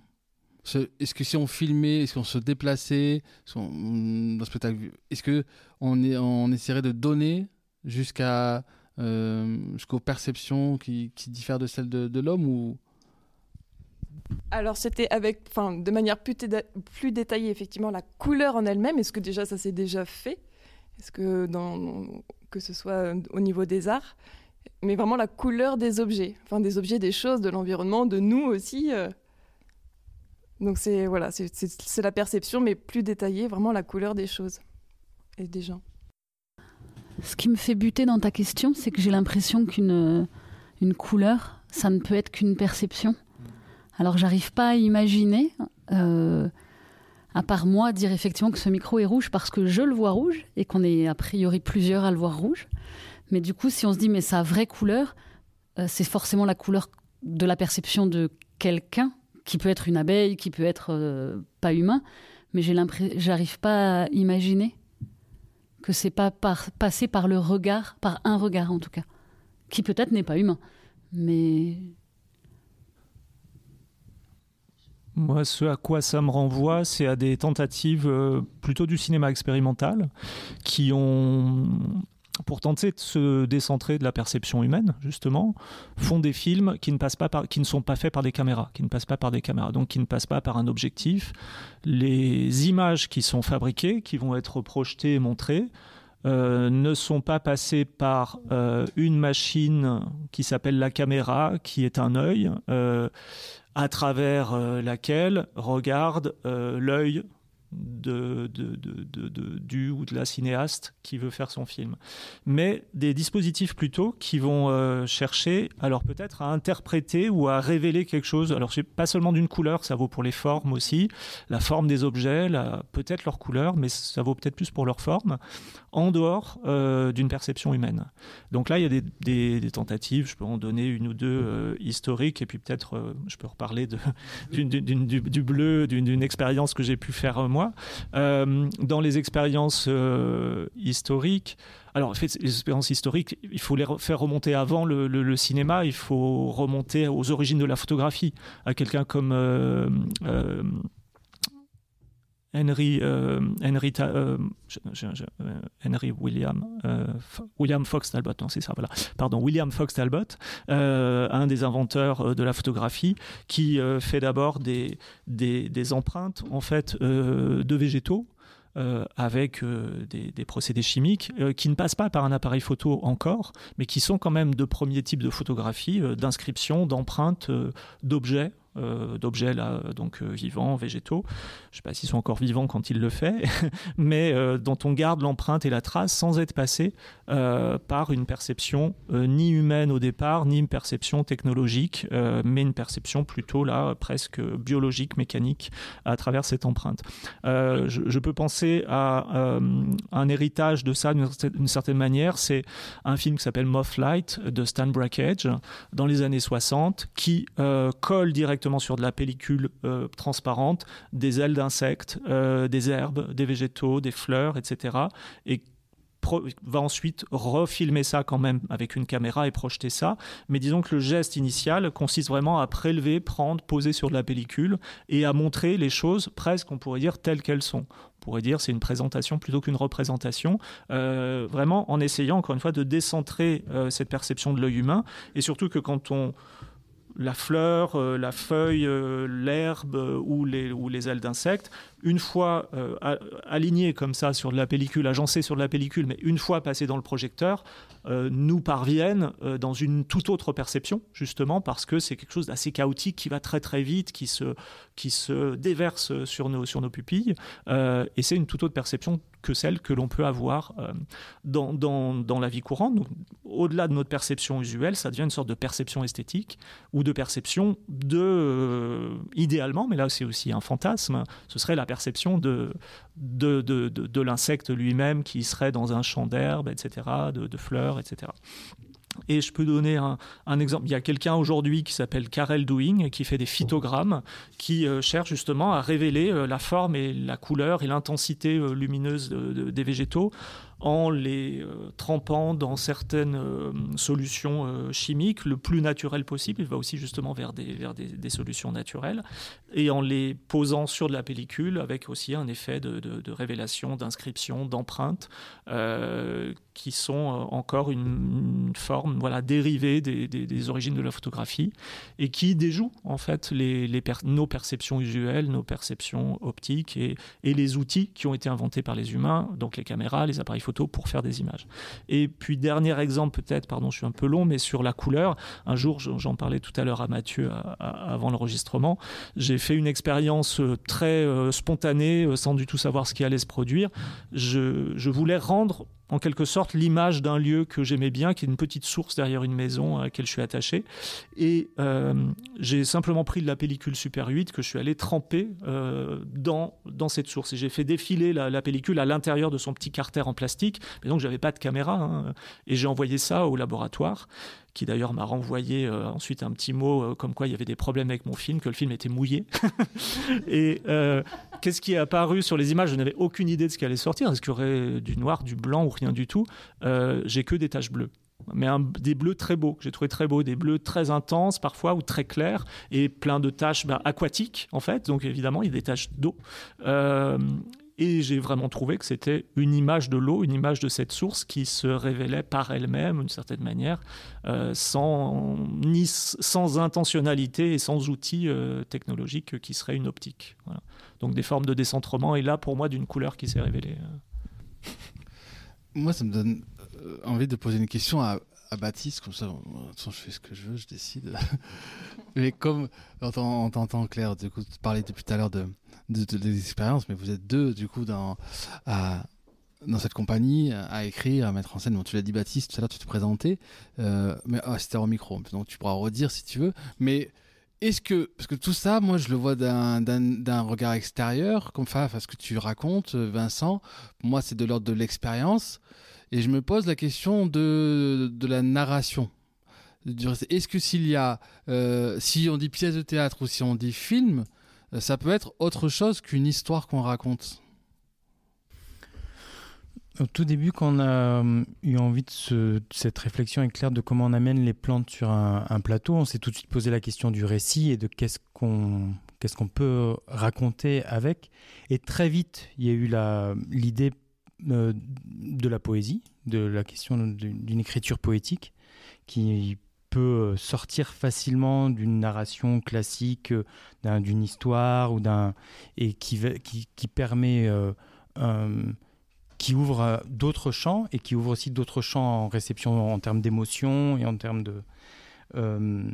est-ce que si on filmait, est-ce qu'on se déplaçait, dans spectacle, est-ce que on essaierait de donner jusqu'à euh, jusqu'aux perceptions qui, diffèrent de celles de, l'homme ou? Alors c'était avec, enfin, de manière plus, plus, détaillée effectivement la couleur en elle-même. Est-ce que déjà ça s'est déjà fait? Est-ce que dans, que ce soit au niveau des arts, mais vraiment la couleur des objets, enfin des objets, des choses, de l'environnement, de nous aussi. Euh. Donc c'est voilà, c'est la perception, mais plus détaillée, vraiment la couleur des choses et des gens. Ce qui me fait buter dans ta question, c'est que j'ai l'impression qu'une une couleur, ça ne peut être qu'une perception. Alors j'arrive pas à imaginer, euh, à part moi, dire effectivement que ce micro est rouge parce que je le vois rouge et qu'on est a priori plusieurs à le voir rouge. Mais du coup, si on se dit mais sa vraie couleur, euh, c'est forcément la couleur de la perception de quelqu'un qui peut être une abeille, qui peut être euh, pas humain. Mais j'ai j'arrive pas à imaginer que c'est pas passé par le regard, par un regard en tout cas, qui peut-être n'est pas humain, mais Moi, ce à quoi ça me renvoie, c'est à des tentatives euh, plutôt du cinéma expérimental qui ont pour tenter de se décentrer de la perception humaine, justement, font des films qui ne, sont pas faits par des caméras, qui ne passent pas par des caméras, donc qui ne passent pas par un objectif. Les images qui sont fabriquées, qui vont être projetées et montrées, euh, ne sont pas passées par euh, une machine qui s'appelle la caméra, qui est un œil, euh, à travers laquelle regarde l'œil de, du ou de la cinéaste qui veut faire son film. Mais des dispositifs plutôt qui vont euh, chercher, alors peut-être à interpréter ou à révéler quelque chose. Alors pas seulement d'une couleur, ça vaut pour les formes aussi, la forme des objets, peut-être leur couleur, mais ça vaut peut-être plus pour leur forme, en dehors euh, d'une perception humaine. Donc là, il y a des, tentatives, je peux en donner une ou deux euh, historiques, et puis peut-être je peux reparler du, bleu, d'une expérience que j'ai pu faire moi euh, dans les expériences euh, historiques, alors, en fait, les expériences historiques, il faut les faire remonter avant le, cinéma, il faut remonter aux origines de la photographie, à quelqu'un comme. Euh, Henry, Henry, Henry William, William Fox Talbot, non c'est ça, voilà, pardon, William Fox Talbot, un des inventeurs de la photographie, qui fait d'abord des, empreintes en fait de végétaux euh, avec euh, des, procédés chimiques euh, qui ne passent pas par un appareil photo encore, mais qui sont quand même de premiers types de photographie, d'inscription, d'empreintes, d'objets euh, d'objets là, donc euh, vivants, végétaux. Je ne sais pas s'ils sont encore vivants quand il le fait, mais euh, dont on garde l'empreinte et la trace sans être passé par une perception ni humaine au départ, ni une perception technologique, mais une perception plutôt là presque biologique, mécanique à travers cette empreinte. Je, peux penser à un héritage de ça d'une certaine manière. C'est un film qui s'appelle Mothlight de Stan Brakhage dans les années 60 qui colle directement sur de la pellicule euh, transparente, des ailes d'insectes, euh, des herbes, des végétaux, des fleurs, etc. Et va ensuite refilmer ça quand même avec une caméra et projeter ça. Mais disons que le geste initial consiste vraiment à prélever, prendre, poser sur de la pellicule et à montrer les choses presque, on pourrait dire, telles qu'elles sont. On pourrait dire c'est une présentation plutôt qu'une représentation, euh, vraiment en essayant encore une fois de décentrer cette perception de l'œil humain et surtout que quand on la fleur, euh, la feuille, euh, l'herbe euh, ou, les, ailes d'insectes, une fois alignées comme ça sur de la pellicule, agencées sur de la pellicule, mais une fois passées dans le projecteur, nous parviennent dans une toute autre perception, justement parce que c'est quelque chose d'assez chaotique qui va très très vite, qui se, qui se déverse sur nos, sur nos pupilles, et c'est une toute autre perception que celle que l'on peut avoir euh, dans, dans, dans, la vie courante. Au-delà de notre perception usuelle, ça devient une sorte de perception esthétique ou de perception de, euh, idéalement, mais là c'est aussi un fantasme, ce serait la perception de, de, de, de, l'insecte lui-même qui serait dans un champ d'herbe, etc., de, fleurs, etc. Et je peux donner un, exemple. Il y a quelqu'un aujourd'hui qui s'appelle Karel Doing, qui fait des phytogrammes, qui euh, cherche justement à révéler euh, la forme et la couleur et l'intensité euh, lumineuse des végétaux en les euh, trempant dans certaines euh, solutions euh, chimiques le plus naturel possible. Il va aussi justement vers, des, vers des, solutions naturelles et en les posant sur de la pellicule avec aussi un effet de, révélation, d'inscription, d'empreinte qui sont encore une, forme voilà, dérivée des, origines de la photographie et qui déjouent en fait les, les nos perceptions usuelles, nos perceptions optiques et, et les outils qui ont été inventés par les humains, donc les caméras, les appareils pour faire des images. Et puis dernier exemple peut-être, pardon, je suis un peu long, mais sur la couleur. Un jour, j'en parlais tout à l'heure à Mathieu avant l'enregistrement, j'ai fait une expérience euh, très euh, spontanée, euh, sans du tout savoir ce qui allait se produire. Je, je voulais rendre en quelque sorte l'image d'un lieu que j'aimais bien, qui est une petite source derrière une maison à laquelle je suis attaché. Et euh, j'ai simplement pris de la pellicule Super 8 que je suis allé tremper euh, dans, dans cette source. Et j'ai fait défiler la, pellicule à l'intérieur de son petit carter en plastique. Mais donc, j'avais pas de caméra. Hein. et j'ai envoyé ça au laboratoire qui d'ailleurs m'a renvoyé euh, ensuite un petit mot comme quoi il y avait des problèmes avec mon film, que le film était mouillé. et qu'est-ce qui est apparu sur les images? Je n'avais aucune idée de ce qui allait sortir. Est-ce qu'il y aurait du noir, du blanc ou rien du tout? Euh, J'ai que des taches bleues mais des bleus très beaux, j'ai trouvé très beaux, des bleus très intenses parfois ou très clairs et plein de taches bah, aquatiques en fait, donc évidemment il y a des taches d'eau. Euh, et j'ai vraiment trouvé que c'était une image de l'eau, une image de cette source qui se révélait par elle-même, d'une certaine manière, euh, sans, ni, sans intentionnalité et sans outils technologiques qui seraient une optique. Donc des formes de décentrement, et là, pour moi, d'une couleur qui s'est révélée. Euh. Moi, ça me donne euh, envie de poser une question à, Baptiste, comme ça, je fais ce que je veux, je décide. mais comme, on t'entend Claire, du coup, parler depuis tout à l'heure de, de, des expériences, mais vous êtes deux, du coup, dans, dans cette compagnie, à écrire, à mettre en scène. Bon, tu l'as dit, Baptiste, tout à l'heure, tu te présentais, euh, mais ah, c'était au micro, donc tu pourras redire si tu veux. Mais est-ce que, parce que tout ça, moi, je le vois d'un regard extérieur, comme ça, ce que tu racontes, Vincent, moi, c'est de l'ordre de l'expérience, et je me pose la question de, de la narration. Est-ce que s'il y a, euh, si on dit pièce de théâtre ou si on dit film, ça peut être autre chose qu'une histoire qu'on raconte au tout début, quand on a euh, eu envie de, cette réflexion éclair de comment on amène les plantes sur un, plateau, on s'est tout de suite posé la question du récit et de qu'est-ce qu'on qu'est-ce qu'on peut raconter avec. Et très vite, il y a eu l'idée de la poésie, de la question d'une écriture poétique qui peut sortir facilement d'une narration classique, d'une histoire ou d'un et qui, permet qui ouvre d'autres champs et qui ouvre aussi d'autres champs en réception en termes d'émotion et en termes de. Euh,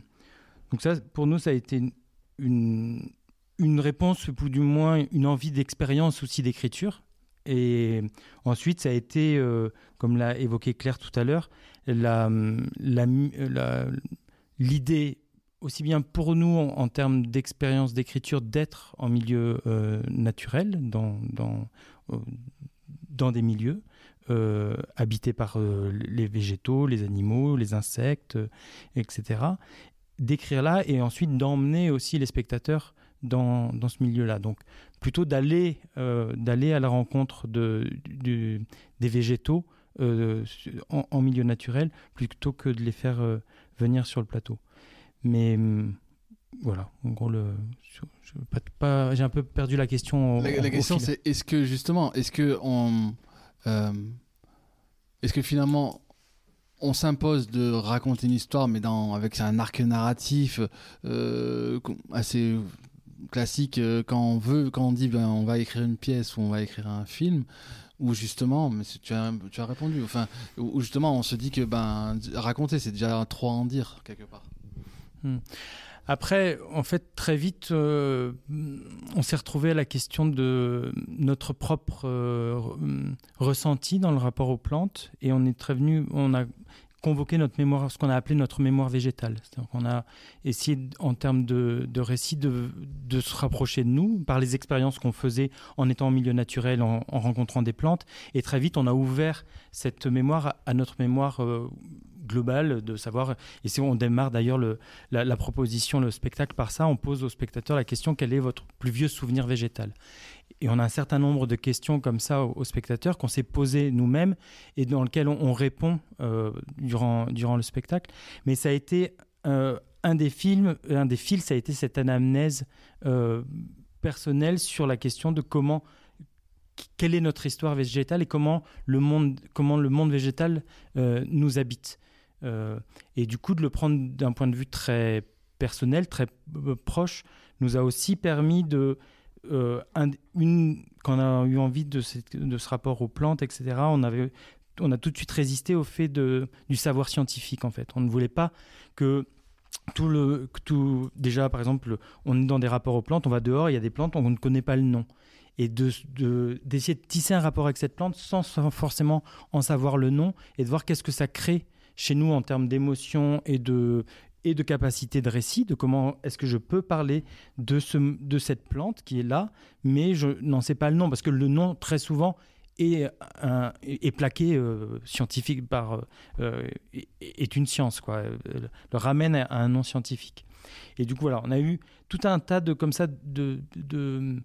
donc ça, pour nous, ça a été une réponse, ou du moins une envie d'expérience aussi d'écriture. Et ensuite, ça a été, euh, comme l'a évoqué Claire tout à l'heure, l'idée aussi bien pour nous en, termes d'expérience d'écriture d'être en milieu euh, naturel, dans, dans, dans des milieux euh, habités par euh, les végétaux, les animaux, les insectes, euh, etc. D'écrire là et ensuite d'emmener aussi les spectateurs dans, dans ce milieu-là. Donc plutôt d'aller d'aller à la rencontre de, des végétaux en, milieu naturel plutôt que de les faire venir sur le plateau. Mais hum, voilà, en gros, le, j'ai un peu perdu la question. la, question, c'est est-ce que justement, est-ce que on, euh, est-ce que finalement, on s'impose de raconter une histoire, mais dans, avec un arc narratif euh, assez classique euh, quand on veut, quand on dit ben, on va écrire une pièce ou on va écrire un film, ou justement, mais tu as, tu as répondu, enfin, ou justement on se dit que ben raconter c'est déjà trop à en dire quelque part. Hmm. Après, en fait, très vite, euh, on s'est retrouvé à la question de notre propre euh, ressenti dans le rapport aux plantes, et on est très venu, on a convoqué notre mémoire, ce qu'on a appelé notre mémoire végétale. C'est-à-dire a essayé, en termes de, de récit, de, se rapprocher de nous par les expériences qu'on faisait en étant en milieu naturel, en, rencontrant des plantes. Et très vite, on a ouvert cette mémoire à, notre mémoire euh, globale de savoir, et si on démarre d'ailleurs la, proposition, le spectacle par ça, on pose au spectateur la question quel est votre plus vieux souvenir végétal? Et on a un certain nombre de questions comme ça aux, spectateurs qu'on s'est posées nous-mêmes et dans lesquelles on, répond euh, durant, durant le spectacle. Mais ça a été euh, un des films, un des fils, ça a été cette anamnèse euh, personnelle sur la question de comment quelle est notre histoire végétale et comment le monde, comment le monde végétal nous habite. Euh, et du coup, de le prendre d'un point de vue très personnel, très euh, proche, nous a aussi permis de... Euh, quand on a eu envie de, de, ce rapport aux plantes, etc., on, avait, on a tout de suite résisté au fait de, du savoir scientifique, en fait. On ne voulait pas que tout le tout déjà par exemple on est dans des rapports aux plantes on va dehors il y a des plantes on ne connaît pas le nom et de d'essayer de, tisser un rapport avec cette plante sans forcément en savoir le nom et de voir qu'est-ce que ça crée chez nous en termes d'émotion et de, et de capacité de récit, de comment est-ce que je peux parler de, ce, de cette plante qui est là, mais je n'en sais pas le nom, parce que le nom, très souvent, est, un, est plaqué euh, scientifique par euh, est une science quoi le ramène à un nom scientifique. Et du coup voilà on a eu tout un tas de comme ça de, de,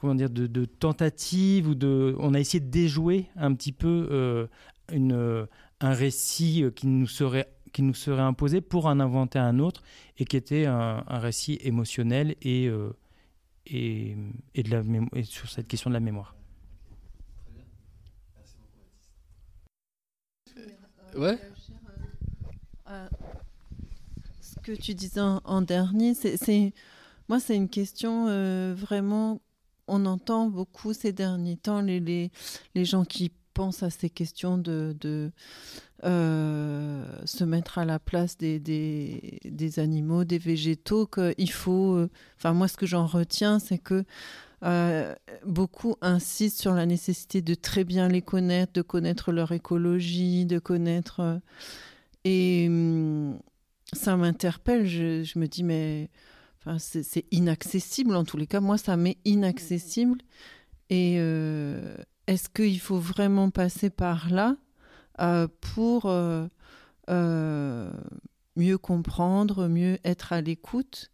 comment dire de, tentatives ou de on a essayé de déjouer un petit peu euh, une un récit euh, qui nous serait qui nous serait imposé pour en inventer un autre et qui était un, récit émotionnel et, euh, et, et, de la et sur cette question de la mémoire. Ouais. Euh, ce que tu disais en, dernier, c'est moi c'est une question vraiment. On entend beaucoup ces derniers temps les, les, les gens qui pense à ces questions de, de euh, se mettre à la place des, des, animaux, des végétaux, qu'il faut... Euh, enfin, moi, ce que j'en retiens, c'est que euh, beaucoup insistent sur la nécessité de très bien les connaître, de connaître leur écologie, de connaître... et hum, ça m'interpelle, je, je, me dis, mais enfin, c'est inaccessible, en tous les cas, moi, ça m'est inaccessible. Et, est-ce qu'il faut vraiment passer par là? Euh, pour euh, euh, mieux comprendre, mieux être à l'écoute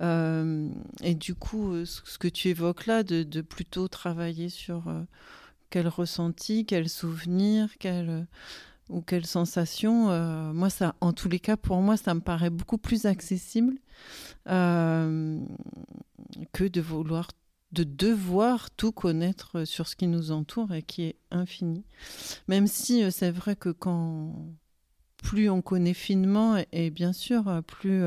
Et du coup, ce que tu évoques là, de, plutôt travailler sur quel ressenti, quel souvenir, quel ou quelle sensation. Moi, ça, en tous les cas, pour moi, ça me paraît beaucoup plus accessible que de vouloir, de devoir tout connaître sur ce qui nous entoure et qui est infini. Même si euh, c'est vrai que quand plus on connaît finement, et, bien sûr, plus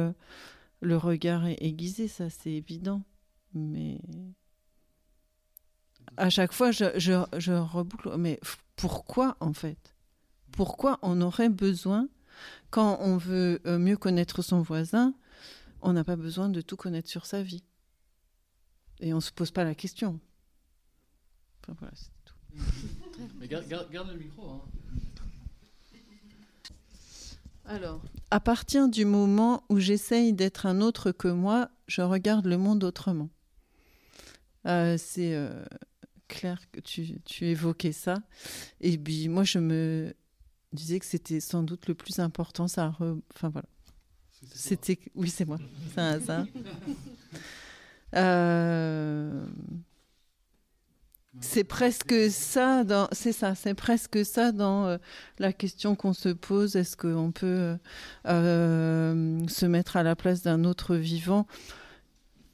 le regard est aiguisé, ça c'est évident. Mais à chaque fois, je, je, je reboucle. Mais pourquoi en fait? Pourquoi on aurait besoin, quand on veut euh, mieux connaître son voisin, on n'a pas besoin de tout connaître sur sa vie? Et on ne se pose pas la question. Enfin, voilà, c'est tout. Mais garde, le micro. Hein. Alors, à partir du moment où j'essaye d'être un autre que moi, je regarde le monde autrement. Euh, c'est euh, clair que tu, tu, évoquais ça. Et puis moi, je me, disais que c'était sans doute le plus important. Ça, enfin voilà. C'était, oui, c'est moi. C'est un hasard. Euh, c'est presque ça dans, euh, la question qu'on se pose. Est-ce qu'on peut euh, se mettre à la place d'un autre vivant?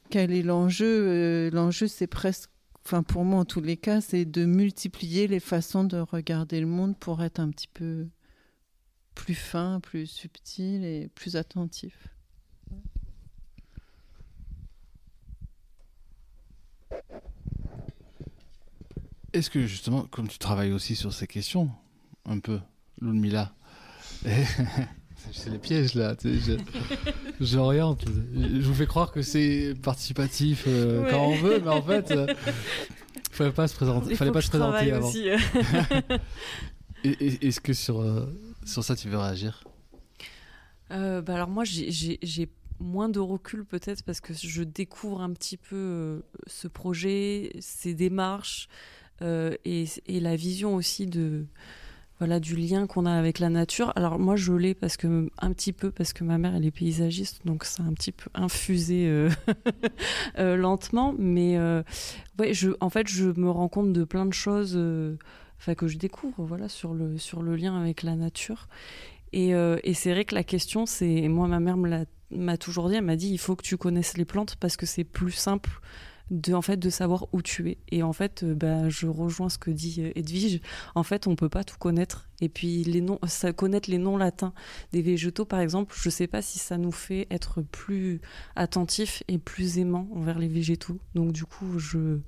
Quel est l'enjeu? L'enjeu, c'est presque enfin pour moi en tous les cas, c'est de multiplier les façons de regarder le monde pour être un petit peu plus fin, plus subtil et plus attentif. Est-ce que justement, comme tu travailles aussi sur ces questions, un peu, Lulmila, c'est les pièges là, j'oriente, je, vous fais croire que c'est participatif euh, quand on veut, mais en fait, il euh, fallait pas se présenter, fallait pas se présenter avant. Euh. Est-ce que sur sur ça tu veux réagir? Bah alors moi j'ai moins de recul peut-être parce que je découvre un petit peu ce projet, ses démarches et, et, la vision aussi de voilà du lien qu'on a avec la nature. Alors moi je l'ai parce que un petit peu parce que ma mère elle est paysagiste donc ça a un petit peu infusé euh, euh, lentement mais euh, ouais je en fait je me rends compte de plein de choses enfin que je découvre voilà sur le sur le lien avec la nature et, c'est vrai que la question c'est moi ma mère me m'a toujours dit elle m'a dit il faut que tu connaisses les plantes parce que c'est plus simple de en fait de savoir où tu es. Et en fait euh, bah, je rejoins ce que dit euh, Edwige. En fait on peut pas tout connaître. Et puis les noms ça, connaître les noms latins des végétaux par exemple je sais pas si ça nous fait être plus attentif et plus aimant envers les végétaux. Donc du coup je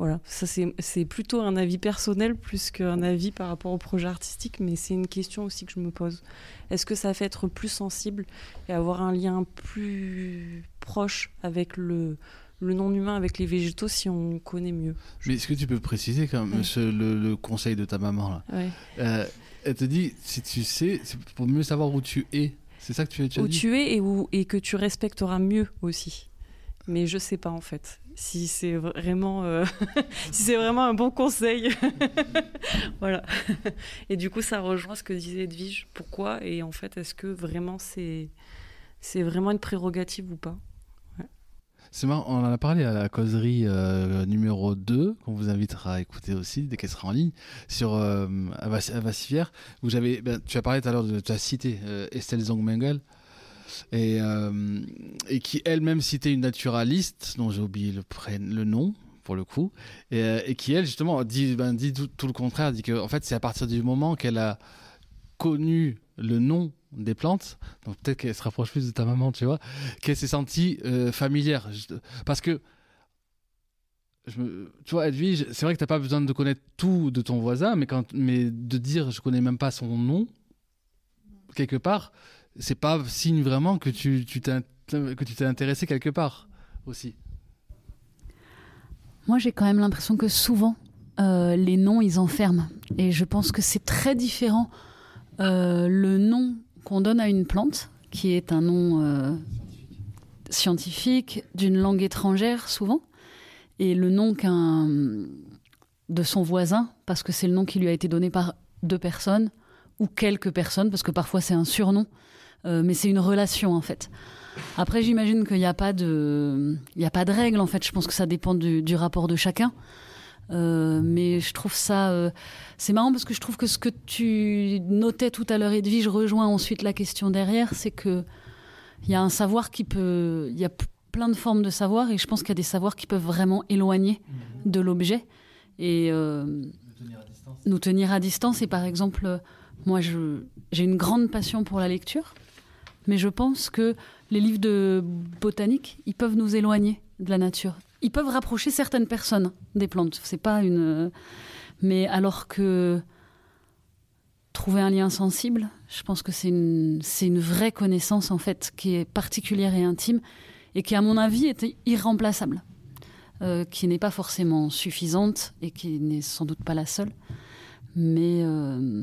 voilà, ça c'est plutôt un avis personnel plus qu'un avis par rapport au projet artistique, mais c'est une question aussi que je me pose. Est-ce que ça fait être plus sensible et avoir un lien plus proche avec le, le non-humain avec les végétaux si on connaît mieux? Mais est-ce que tu peux préciser quand même le, conseil de ta maman là? Euh, Elle te dit si tu sais, c'est pour mieux savoir où tu es. C'est ça que tu, as dit Où tu es et, où, et que tu respecteras mieux aussi. Mais je sais pas en fait si c'est vraiment euh, si c'est vraiment un bon conseil. voilà. Et du coup ça rejoint ce que disait Edwige. Pourquoi et en fait est-ce que vraiment c'est c'est vraiment une prérogative ou pas? C'est marrant, on en a parlé à la causerie euh, numéro 2, qu'on vous invitera à écouter aussi, dès qu'elle sera en ligne, sur euh, Vassivière, où j'avais, ben, tu as parlé tout à l'heure, de, tu as cité euh, Estelle Zongmengel, et, euh, et qui elle-même citait une naturaliste, dont j'ai oublié le, le nom, pour le coup, et, et qui elle, justement, dit, ben, dit tout, le contraire, dit que en fait, c'est à partir du moment qu'elle a connu le nom des plantes, donc peut-être qu'elle se rapproche plus de ta maman, tu vois, qu'elle s'est sentie euh, familière. Parce que, tu vois, Edwige, c'est vrai que tu n'as pas besoin de connaître tout de ton voisin, mais, quand, mais de dire je connais même pas son nom, quelque part, c'est pas signe vraiment que tu, tu t'es intéressé quelque part aussi. Moi, j'ai quand même l'impression que souvent, euh, les noms, ils enferment. Et je pense que c'est très différent euh, le nom qu'on donne à une plante, qui est un nom euh, scientifique d'une langue étrangère souvent, et le nom de son voisin, parce que c'est le nom qui lui a été donné par deux personnes ou quelques personnes, parce que parfois c'est un surnom, euh, mais c'est une relation en fait. Après, j'imagine qu'il n'y a pas de, il a pas de règle en fait. Je pense que ça dépend du, rapport de chacun. mais je trouve ça, c'est marrant parce que je trouve que ce que tu notais tout à l'heure, Edwige, je rejoins ensuite la question derrière, c'est que il y a un savoir qui peut, il y a plein de formes de savoir et je pense qu'il y a des savoirs qui peuvent vraiment éloigner mhm. de l'objet et nous tenir à distance. Et par exemple, moi, j'ai une grande passion pour la lecture, mais je pense que les livres de botanique, ils peuvent nous éloigner de la nature. Ils peuvent rapprocher certaines personnes des plantes. C'est pas une. Mais alors que trouver un lien sensible, je pense que c'est une, c'est une vraie connaissance en fait qui est particulière et intime et qui, à mon avis, est irremplaçable, euh, qui n'est pas forcément suffisante et qui n'est sans doute pas la seule. Mais euh,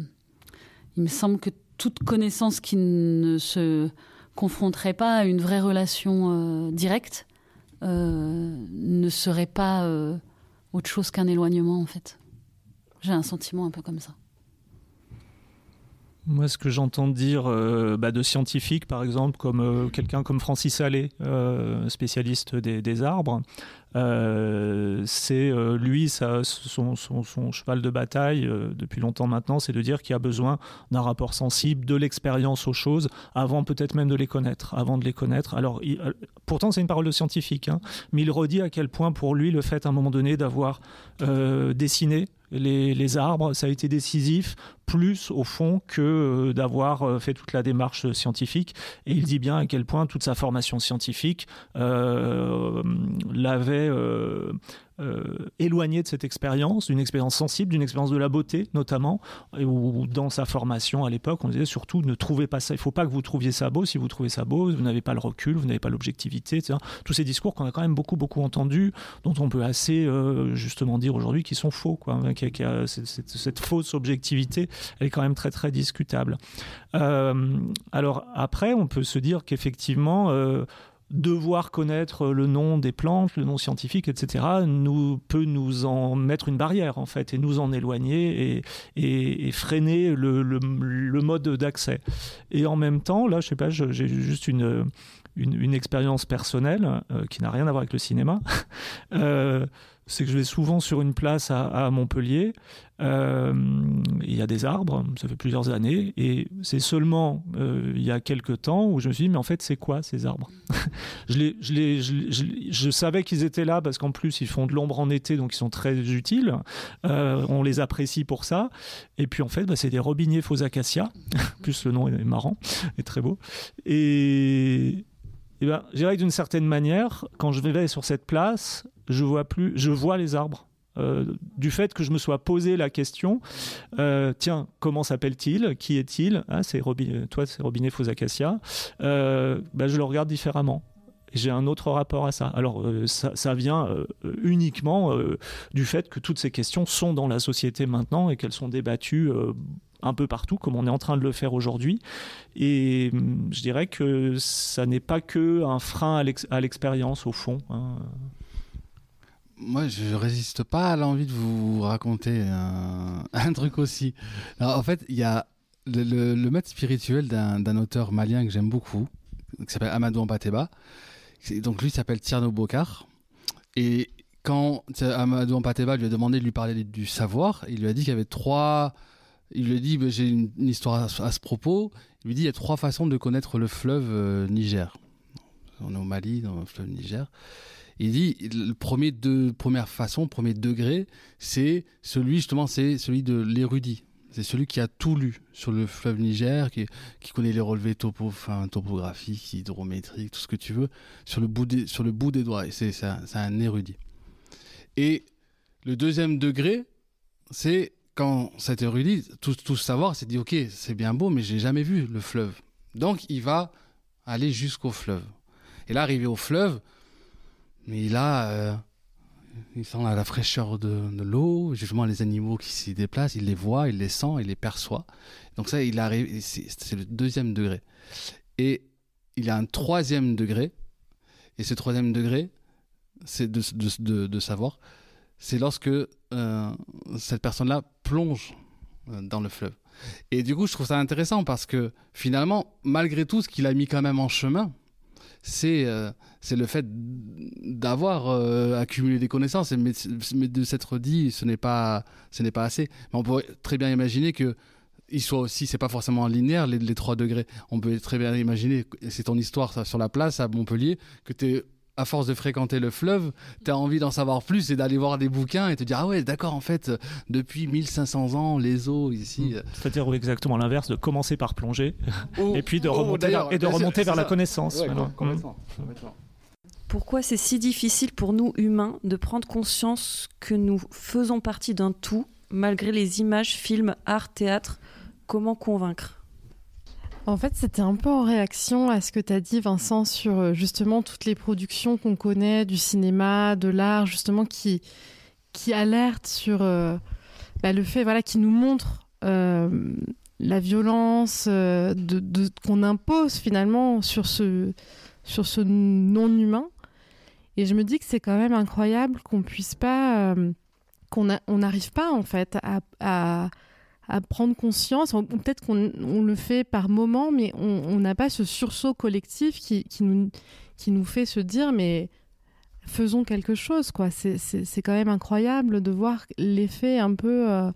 il me semble que toute connaissance qui ne se confronterait pas à une vraie relation euh, directe ne serait pas autre chose qu'un éloignement en fait. J'ai un sentiment un peu comme ça. Moi, ce que j'entends dire euh, bah, de scientifiques, par exemple, comme euh, quelqu'un comme Francis Allais, euh, spécialiste des, arbres, c'est lui, ça, son, cheval de bataille depuis longtemps maintenant, c'est de dire qu'il y a besoin d'un rapport sensible, de l'expérience aux choses, avant peut-être même de les connaître, avant de les connaître. Alors, pourtant, c'est une parole de scientifique, hein, mais il redit à quel point pour lui le fait à un moment donné d'avoir dessiné les, arbres, ça a été décisif, plus au fond que euh, d'avoir euh, fait toute la démarche scientifique. Et il dit bien à quel point toute sa formation scientifique euh, l'avait euh, éloigné de cette expérience, d'une expérience sensible, d'une expérience de la beauté notamment, où dans sa formation à l'époque, on disait surtout ne trouvez pas ça, il ne faut pas que vous trouviez ça beau, si vous trouvez ça beau, vous n'avez pas le recul, vous n'avez pas l'objectivité, etc. Tous ces discours qu'on a quand même beaucoup, beaucoup entendus, dont on peut assez euh, justement dire aujourd'hui qu'ils sont faux, quoi. cette, fausse objectivité, elle est quand même très, très discutable. Euh, alors après, on peut se dire qu'effectivement, devoir connaître le nom des plantes, le nom scientifique, etc., nous, peut nous en mettre une barrière, en fait, et nous en éloigner et, freiner le, mode d'accès. Et en même temps, là, je sais pas, j'ai juste une, une, expérience personnelle euh, qui n'a rien à voir avec le cinéma. euh, c'est que je vais souvent sur une place à, Montpellier. Euh, il y a des arbres, ça fait plusieurs années, et c'est seulement euh, il y a quelques temps où je me suis dit, mais en fait, c'est quoi ces arbres? Je, je, savais qu'ils étaient là parce qu'en plus, ils font de l'ombre en été, donc ils sont très utiles. Euh, on les apprécie pour ça. Et puis, en fait, bah, c'est des robiniers faux acacias. plus le nom est marrant, est très beau. Et ben, je dirais que d'une certaine manière, quand je vais sur cette place, je vois plus, je vois les arbres. Euh, du fait que je me sois posé la question, euh, tiens, comment s'appelle-t-il? Qui est-il? Ah, C'est toi, c'est Robinet Faux Acacia. Euh, ben, je le regarde différemment. J'ai un autre rapport à ça. Alors, ça, vient uniquement du fait que toutes ces questions sont dans la société maintenant et qu'elles sont débattues un peu partout, comme on est en train de le faire aujourd'hui. Et je dirais que ça n'est pas que un frein à l'expérience, au fond. Hein. Moi, je résiste pas à l'envie de vous raconter un, truc aussi. en fait, il y a le, maître spirituel d'un auteur malien que j'aime beaucoup, qui s'appelle Amadou Ampateba. Donc lui s'appelle Tierno Bokar. Et quand Amadou Ampateba lui a demandé de lui parler du savoir, il lui a dit qu'il y avait trois il lui dit, bah, j'ai une, histoire à, ce propos. Il lui dit, il y a trois façons de connaître le fleuve euh, Niger. On est au Mali, dans le fleuve Niger. Il dit, le premier de, première façon, premier degré, c'est celui, justement, c'est celui de l'érudit. C'est celui qui a tout lu sur le fleuve Niger, qui, qui connaît les relevés topographiques, hydrométriques, tout ce que tu veux, sur le bout des, sur le bout des doigts. C'est un, un érudit. Et le deuxième degré, c'est quand cet érudit, tout, tout savoir, s'est dit, ok, c'est bien beau, mais j'ai jamais vu le fleuve. Donc il va aller jusqu'au fleuve. Et là, arrivé au fleuve, il a, euh, il sent la, fraîcheur de, l'eau, justement les animaux qui s'y déplacent, il les voit, il les sent, il les perçoit. Donc ça, il arrive, c'est le deuxième degré. Et il a un troisième degré, et ce troisième degré, c'est de, savoir c'est lorsque euh, cette personne-là plonge euh, dans le fleuve. Et du coup, je trouve ça intéressant parce que finalement, malgré tout ce qu'il a mis quand même en chemin, c'est euh, le fait d'avoir euh, accumulé des connaissances, mais, mais de s'être dit ce n'est pas ce pas assez. Mais on pourrait très bien imaginer que il soit aussi, c'est pas forcément linéaire les, les 3 degrés. On peut très bien imaginer, c'est ton histoire sur la place à Montpellier, que tu es à force de fréquenter le fleuve, tu as envie d'en savoir plus et d'aller voir des bouquins et te dire ah ouais d'accord en fait depuis 1500 ans les eaux ici. C'est-à-dire exactement l'inverse de commencer par plonger et puis de remonter vers, et de remonter vers la connaissance. Ouais, mmh. Pourquoi c'est si difficile pour nous humains de prendre conscience que nous faisons partie d'un tout malgré les images, films, art, théâtre? Comment convaincre? En fait, c'était un peu en réaction à ce que tu as dit, Vincent, sur euh, justement toutes les productions qu'on connaît du cinéma, de l'art, justement, qui, qui alertent sur euh, bah, le fait, voilà, qui nous montrent euh, la violence qu'on impose finalement sur ce, sur ce non-humain. Et je me dis que c'est quand même incroyable qu'on puisse pas, qu'on n'arrive pas en fait à prendre conscience. Peut-être qu'on le fait par moment, mais on n'a pas ce sursaut collectif qui, nous, fait se dire, mais faisons quelque chose. quoi. C'est quand même incroyable de voir l'effet un peu euh,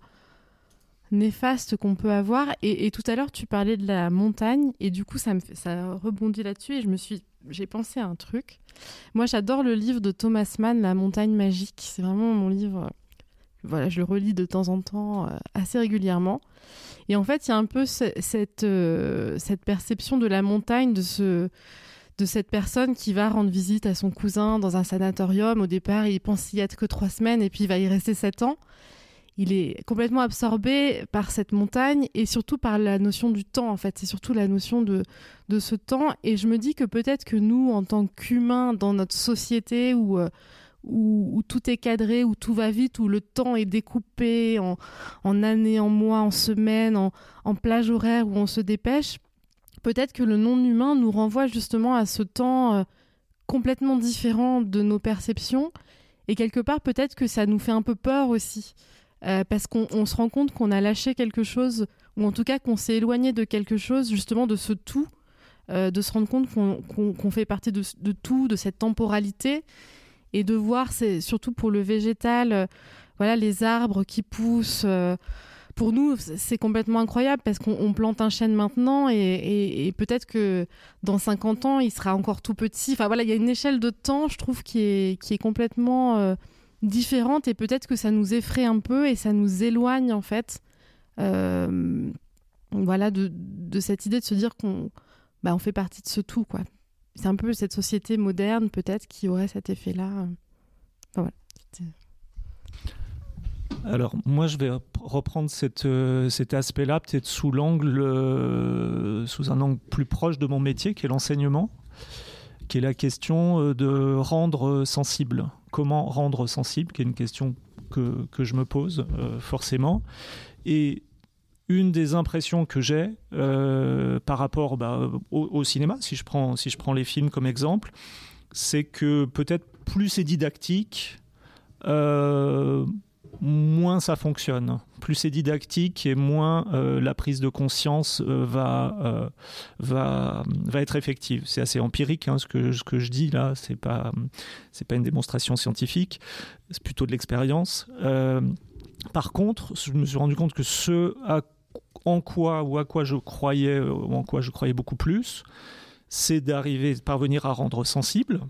néfaste qu'on peut avoir. Et, tout à l'heure, tu parlais de la montagne, et du coup, ça, me rebondit là-dessus, et je me suis... J'ai pensé à un truc. Moi, j'adore le livre de Thomas Mann, La montagne magique. C'est vraiment mon livre voilà, je le relis de temps en temps, euh, assez régulièrement. Et en fait, il y a un peu cette, euh, cette perception de la montagne, de, ce, de cette personne qui va rendre visite à son cousin dans un sanatorium. Au départ, il pense y être que trois semaines et puis il va y rester sept ans. Il est complètement absorbé par cette montagne et surtout par la notion du temps, en fait. C'est surtout la notion de, de ce temps. Et je me dis que peut-être que nous, en tant qu'humains, dans notre société où... où, tout est cadré, où tout va vite, où le temps est découpé en, années, en mois, en semaines, en, plage horaire où on se dépêche, peut-être que le non-humain nous renvoie justement à ce temps euh, complètement différent de nos perceptions. Et quelque part, peut-être que ça nous fait un peu peur aussi. Euh, parce qu'on se rend compte qu'on a lâché quelque chose, ou en tout cas qu'on s'est éloigné de quelque chose, justement de ce tout, euh, de se rendre compte qu'on fait partie de, tout, de cette temporalité, et de voir, c'est surtout pour le végétal, euh, voilà, les arbres qui poussent. Euh, pour nous, c'est complètement incroyable parce qu'on plante un chêne maintenant et, peut-être que dans 50 ans, il sera encore tout petit. Enfin voilà, il y a une échelle de temps, je trouve, qui est, qui est complètement euh, différente et peut-être que ça nous effraie un peu et ça nous éloigne en fait. voilà, de, de, cette idée de se dire qu'on bah, on fait partie de ce tout, quoi c'est un peu cette société moderne peut-être qui aurait cet effet-là. Voilà. Alors moi je vais reprendre euh, cet aspect-là peut-être sous l'angle, euh, sous un angle plus proche de mon métier qui est l'enseignement, qui est la question euh, de rendre sensible. Comment rendre sensible, qui est une question que, que je me pose forcément. Et une des impressions que j'ai euh, par rapport bah, au, cinéma, si je, prends, si je prends les films comme exemple, c'est que peut-être plus c'est didactique, euh, moins ça fonctionne. Plus c'est didactique et moins euh, la prise de conscience va, va, va être effective. C'est assez empirique hein, ce, que, ce que je dis là, c'est pas, pas une démonstration scientifique, c'est plutôt de l'expérience. Par contre, je me suis rendu compte que ce en quoi ou à quoi je croyais ou en quoi je croyais beaucoup plus, c'est d'arriver, parvenir à rendre sensible,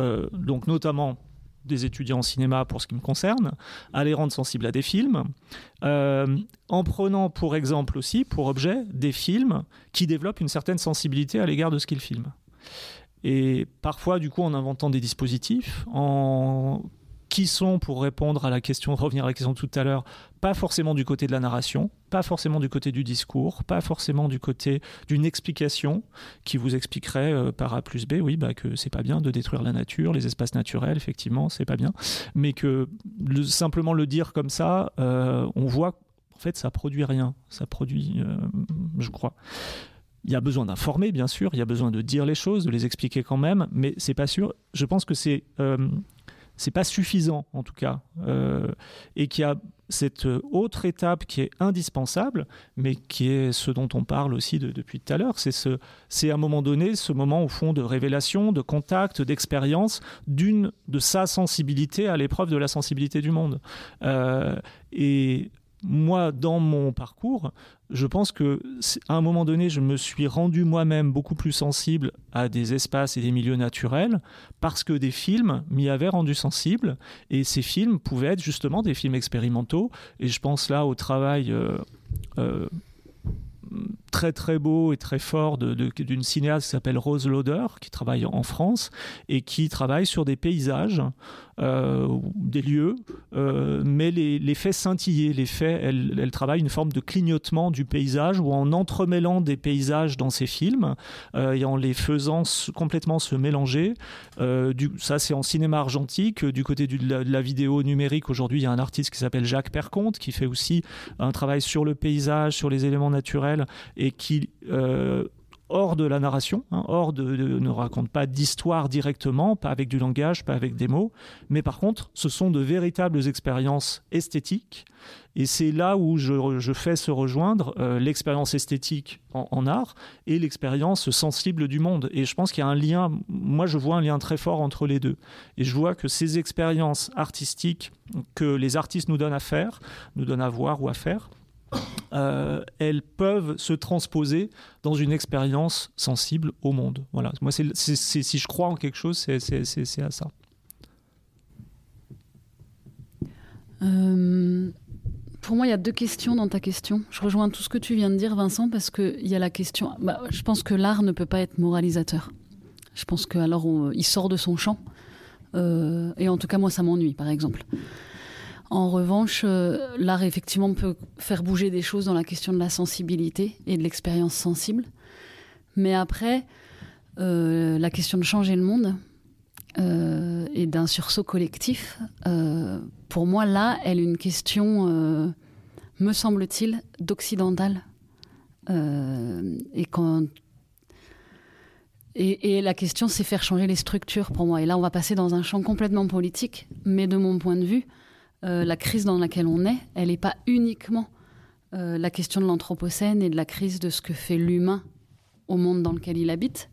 euh, donc notamment des étudiants en cinéma pour ce qui me concerne, à les rendre sensibles à des films, euh, en prenant pour exemple aussi, pour objet, des films qui développent une certaine sensibilité à l'égard de ce qu'ils filment. Et parfois, du coup, en inventant des dispositifs, en qui sont, pour répondre à la question, revenir à la question de tout à l'heure, pas forcément du côté de la narration, pas forcément du côté du discours, pas forcément du côté d'une explication qui vous expliquerait euh, par A plus B, oui, bah, que c'est pas bien de détruire la nature, les espaces naturels, effectivement, c'est pas bien, mais que simplement le dire comme ça, euh, on voit, en fait, ça produit rien, ça produit, euh, je crois. Il y a besoin d'informer, bien sûr, il y a besoin de dire les choses, de les expliquer quand même, mais c'est pas sûr. Je pense que c'est c'est pas suffisant en tout cas, euh, et qu'il y a cette autre étape qui est indispensable, mais qui est ce dont on parle aussi depuis tout à l'heure, c'est ce, c'est à un moment donné ce moment au fond de révélation, de contact, d'expérience, d'une de sa sensibilité à l'épreuve de la sensibilité du monde. Euh, et moi, dans mon parcours, je pense que à un moment donné, je me suis rendu moi-même beaucoup plus sensible à des espaces et des milieux naturels parce que des films m'y avaient rendu sensible et ces films pouvaient être justement des films expérimentaux. Et je pense là au travail euh, euh, très très beau et très fort d'une cinéaste qui s'appelle Rose Lauder, qui travaille en France et qui travaille sur des paysages, euh, des lieux, euh, mais les, les, fait scintiller. Les fait, elle, elle, travaille une forme de clignotement du paysage ou en entremêlant des paysages dans ses films euh, et en les faisant complètement se mélanger. du, ça, c'est en cinéma argentique. Du côté de, la, de la vidéo numérique, aujourd'hui, il y a un artiste qui s'appelle Jacques Perconte qui fait aussi un travail sur le paysage, sur les éléments naturels et qui euh, hors de la narration, hein, hors de, ne raconte pas d'histoire directement, pas avec du langage, pas avec des mots, mais par contre, ce sont de véritables expériences esthétiques. Et c'est là où je, fais se rejoindre euh, l'expérience esthétique en, art et l'expérience sensible du monde. Et je pense qu'il y a un lien, moi je vois un lien très fort entre les deux. Et je vois que ces expériences artistiques que les artistes nous donnent à faire, nous donnent à voir ou à faire, euh, elles peuvent se transposer dans une expérience sensible au monde. Voilà. Moi, si je crois en quelque chose, c'est, à ça. Euh, pour moi, il y a deux questions dans ta question. Je rejoins tout ce que tu viens de dire, Vincent, parce qu'il y a la question. Bah, je pense que l'art ne peut pas être moralisateur. Je pense qu'alors, il sort de son champ. Euh, et en tout cas, moi, ça m'ennuie, par exemple. En revanche, euh, l'art effectivement peut faire bouger des choses dans la question de la sensibilité et de l'expérience sensible. Mais après, euh, la question de changer le monde euh, et d'un sursaut collectif, pour moi là, elle est une question, me semble-t-il, d'occidental. et et, la question, c'est faire changer les structures pour moi. Et là, on va passer dans un champ complètement politique, mais de mon point de vue, euh, la crise dans laquelle on est, elle n'est pas uniquement euh, la question de l'Anthropocène et de la crise de ce que fait l'humain au monde dans lequel il habite,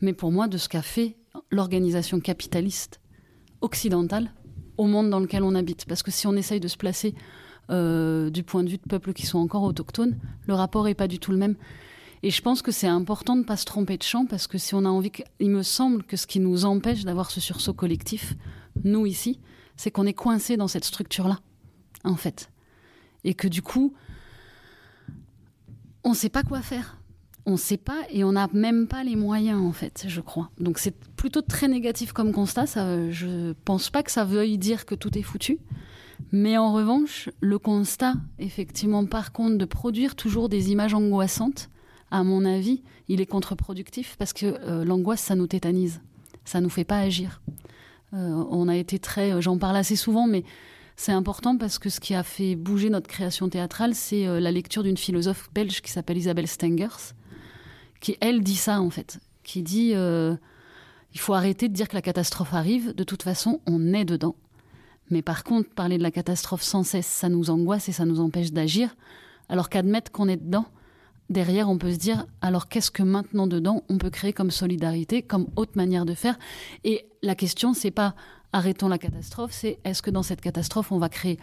mais pour moi de ce qu'a fait l'organisation capitaliste occidentale au monde dans lequel on habite. Parce que si on essaye de se placer euh, du point de vue de peuples qui sont encore autochtones, le rapport n'est pas du tout le même. Et je pense que c'est important de ne pas se tromper de champ parce que si on a envie, il me semble que ce qui nous empêche d'avoir ce sursaut collectif, nous ici, c'est qu'on est coincé dans cette structure-là, en fait. Et que du coup, on ne sait pas quoi faire. On ne sait pas et on n'a même pas les moyens, en fait, je crois. Donc c'est plutôt très négatif comme constat. Ça, je pense pas que ça veuille dire que tout est foutu. Mais en revanche, le constat, effectivement, par contre, de produire toujours des images angoissantes, à mon avis, il est contre-productif parce que euh, l'angoisse, ça nous tétanise. Ça nous fait pas agir. Euh, on a été très, euh, j'en parle assez souvent, mais c'est important parce que ce qui a fait bouger notre création théâtrale, c'est euh, la lecture d'une philosophe belge qui s'appelle Isabelle Stengers, qui elle dit ça en fait, qui dit il faut arrêter de dire que la catastrophe arrive. De toute façon, on est dedans. Mais par contre, parler de la catastrophe sans cesse, ça nous angoisse et ça nous empêche d'agir. Alors qu'admettre qu'on est dedans, derrière, on peut se dire alors qu'est-ce que maintenant dedans on peut créer comme solidarité, comme autre manière de faire? Et la question, c'est pas arrêtons la catastrophe, c'est est-ce que dans cette catastrophe on va créer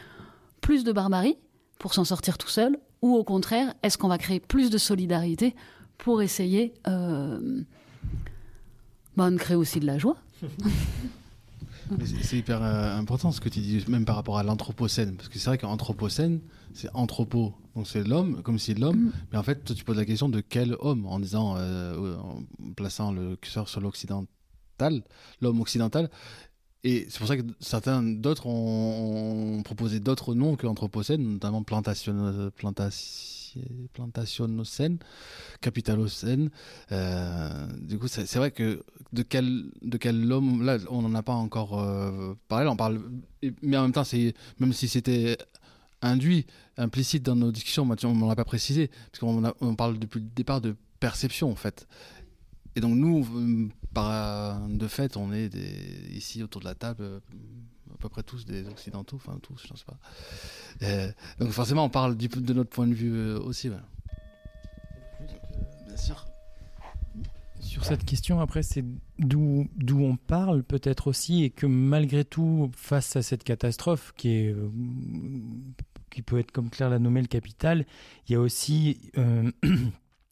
plus de barbarie pour s'en sortir tout seul, ou au contraire, est-ce qu'on va créer plus de solidarité pour essayer euh, bah, de créer aussi de la joie? C'est hyper euh, important ce que tu dis, même par rapport à l'anthropocène, parce que c'est vrai qu'anthropocène, c'est anthropo, donc c'est l'homme, comme si l'homme, mm. mais en fait, toi, tu poses la question de quel homme, en disant, euh, en plaçant le curseur sur l'occidental, l'homme occidental. Et c'est pour ça que certains d'autres ont, proposé d'autres noms que anthropocène, notamment plantation, plantation, plantationnocène, capitalocène. Euh, du coup, c'est vrai que de quel, de quel homme, là, on n'en a pas encore euh, parlé, on parle, mais en même temps, même si c'était induit, implicite dans nos discussions, on ne l'a pas précisé, parce qu'on on parle depuis le départ de perception en fait. Et donc nous, euh, par, de fait, on est ici autour de la table, peu près tous des occidentaux, enfin tous, je ne sais pas. Euh, donc forcément, on parle du, de notre point de vue aussi. Ouais. Bien sûr. Sur cette question, après, c'est d'où d'où on parle peut-être aussi, et que malgré tout, face à cette catastrophe qui est qui peut être comme Claire l'a nommé le capital, il y a aussi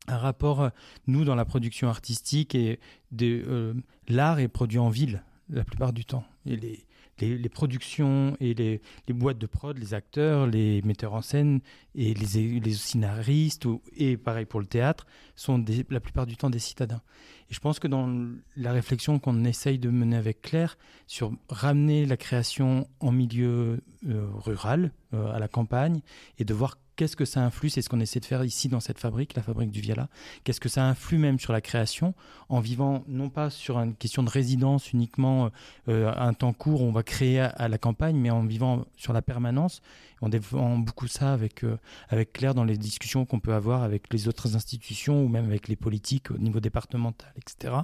un rapport, euh, nous, dans la production artistique, et de, euh, l'art est produit en ville la plupart du temps. Et les, les, productions et les, boîtes de prod, les acteurs, les metteurs en scène et les scénaristes, et pareil pour le théâtre, sont la plupart du temps des citadins. Et je pense que dans la réflexion qu'on essaye de mener avec Claire sur ramener la création en milieu euh, rural, à la campagne, et de voir qu'est-ce que ça influe C'est ce qu'on essaie de faire ici dans cette fabrique, la fabrique du Viala. Qu'est-ce que ça influe même sur la création en vivant non pas sur une question de résidence uniquement euh, un temps court, on va créer à, la campagne, mais en vivant sur la permanence. On développe beaucoup ça avec, euh, avec Claire dans les discussions qu'on peut avoir avec les autres institutions ou même avec les politiques au niveau départemental, etc.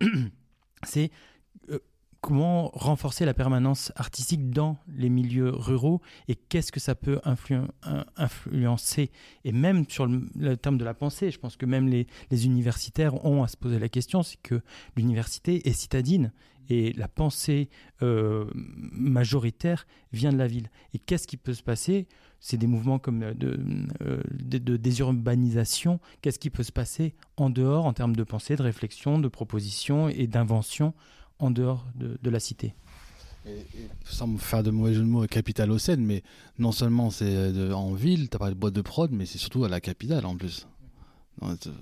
C'est comment renforcer la permanence artistique dans les milieux ruraux et qu'est-ce que ça peut influencer? Et même sur le, terme de la pensée je pense que même les, universitaires ont à se poser la question c'est que l'université est citadine et la pensée euh, majoritaire vient de la ville. Et qu'est-ce qui peut se passer? C'est des mouvements comme de, euh, de désurbanisation. Qu'est-ce qui peut se passer en dehors en termes de pensée de réflexion de proposition et d'invention en dehors de, la cité. sans me faire de mauvais jeu de mots, capitale Seine, mais non seulement c'est en ville, tu as parlé de boîte de prod, mais c'est surtout à la capitale en plus.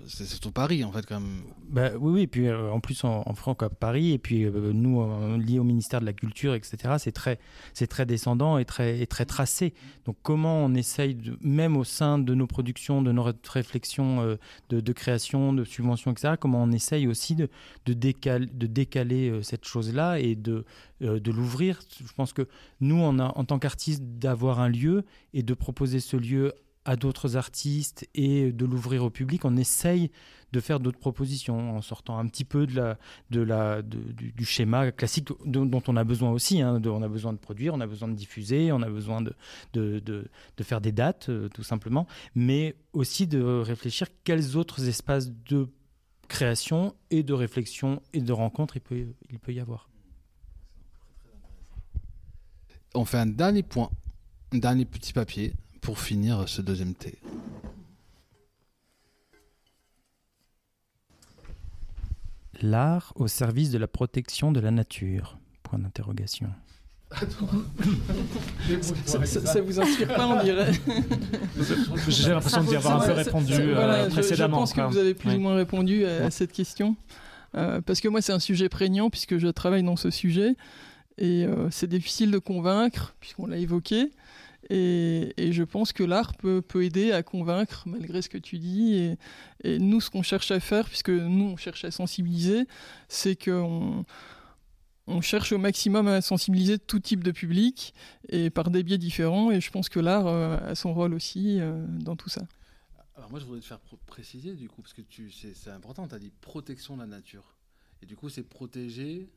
C'est surtout Paris, en fait, quand même. Bah, oui, oui, et puis euh, en plus en, à Paris, et puis euh, nous, euh, liés au ministère de la Culture, etc., c'est très, très descendant et très, et très tracé. Donc, comment on essaye, même au sein de nos productions, de nos réflexions de, création, de subventions, etc., comment on essaye aussi de, de, décaler, de décaler cette chose-là et de, de l'ouvrir? Je pense que nous, on a, en tant qu'artistes, d'avoir un lieu et de proposer ce lieu à d'autres artistes et de l'ouvrir au public, on essaye de faire d'autres propositions en sortant un petit peu de la, de la, du, schéma classique dont on a besoin aussi. Hein, on a besoin de produire, on a besoin de diffuser, on a besoin de, de, faire des dates, euh, tout simplement, mais aussi de réfléchir quels autres espaces de création et de réflexion et de rencontre il peut, il peut y avoir. On fait un dernier point, un dernier petit papier pour finir ce deuxième thé L'art au service de la protection de la nature Point d'interrogation. ça, ça, vous inspire pas, on dirait J'ai l'impression d'y avoir un peu répondu euh, précédemment. Je, pense que vous avez plus ou moins répondu à, cette question. Euh, parce que moi, c'est un sujet prégnant puisque je travaille dans ce sujet. Et euh, c'est difficile de convaincre, puisqu'on l'a évoqué. Et, je pense que l'art peut, aider à convaincre, malgré ce que tu dis. Et, nous, ce qu'on cherche à faire, puisque nous, on cherche à sensibiliser, c'est qu'on on cherche au maximum à sensibiliser tout type de public, et par des biais différents. Et je pense que l'art euh, a son rôle aussi euh, dans tout ça. Alors moi, je voudrais te faire préciser, du coup, parce que c'est important, tu as dit protection de la nature. Et du coup, c'est protéger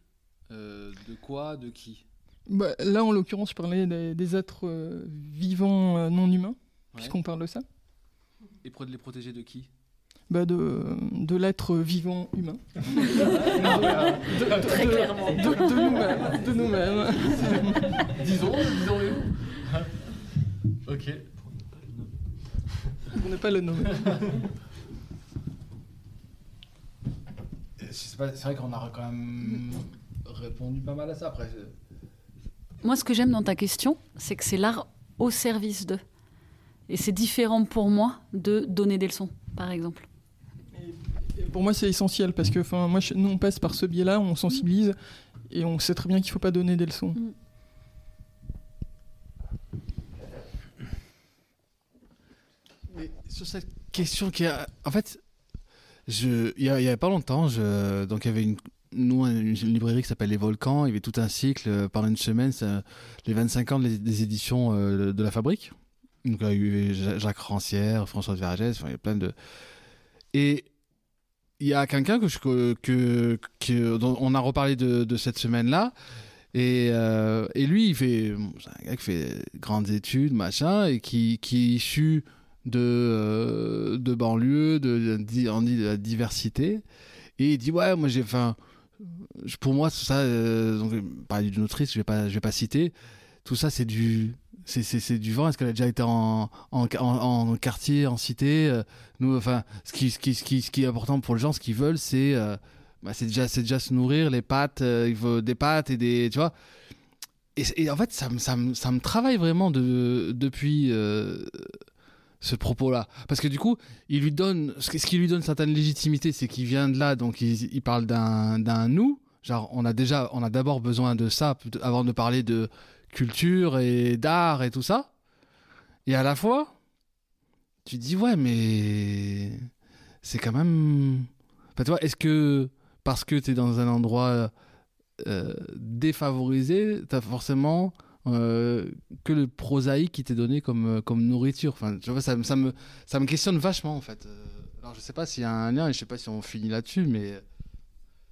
euh, de quoi, de qui? Bah, là, en l'occurrence, je parlais des, êtres euh, vivants euh, non humains, puisqu'on parle de ça. Et de les protéger de qui? Bah de, de l'être vivant humain. Très clairement. De, nous-mêmes. De nous-mêmes. disons, disons-le. ok. On n'est pas le nommer. C'est vrai qu'on a quand même répondu pas mal à ça. Après, moi, ce que j'aime dans ta question, c'est que c'est l'art au service de. Et c'est différent pour moi de donner des leçons, par exemple. pour moi, c'est essentiel parce que moi, nous, on passe par ce biais-là, on sensibilise et on sait très bien qu'il ne faut pas donner des leçons. Mm. sur cette question qui a. En fait, il n'y a, a, pas longtemps, je, donc il y avait une, nous, une, librairie qui s'appelle Les Volcans, il y avait tout un cycle euh, pendant une semaine, les 25 ans des, éditions euh, de la Fabrique. Donc, il y a eu Jacques Rancière, François Vergès, il y a plein de. Et il y a quelqu'un que, que, que, dont on a reparlé de, de cette semaine-là. Et, euh, et lui, il fait, un gars qui fait grandes études, machin, et qui, qui est issu de, euh, de banlieue, de, de- on de la diversité. Et il dit, ouais, moi j'ai, enfin, pour moi, tout ça, euh, donc, parler d'une autrice, je vais pas, je vais pas citer, tout ça, c'est du, c'est, c'est, du vent. Est-ce qu'elle a déjà été en, en, en, quartier, en cité euh, Nous, enfin, ce qui, ce, qui, ce, qui, ce qui est important pour les gens, ce qu'ils veulent, c'est, euh, bah, c'est déjà, c'est déjà se nourrir, les pâtes, euh, il faut des pâtes et des, tu vois. Et, et en fait, ça, me- ça, me- ça me travaille vraiment de, depuis euh, ce propos-là. Parce que du coup, il lui donne, ce qui lui donne certaine légitimité, c'est qu'il vient de là, donc il, parle d'un, nous. Genre, on a déjà, on a d'abord besoin de ça avant de parler de culture et d'art et tout ça. Et à la fois, tu dis, ouais, mais c'est quand même. Enfin, tu vois, est-ce que parce que tu es dans un endroit euh, défavorisé, tu as forcément euh, que le prosaïque qui t'est donné comme, euh, comme nourriture enfin, tu vois, ça, ça, me, ça me questionne vachement en fait. Euh, Alors, je sais pas s'il y a un lien et je sais pas si on finit là-dessus, mais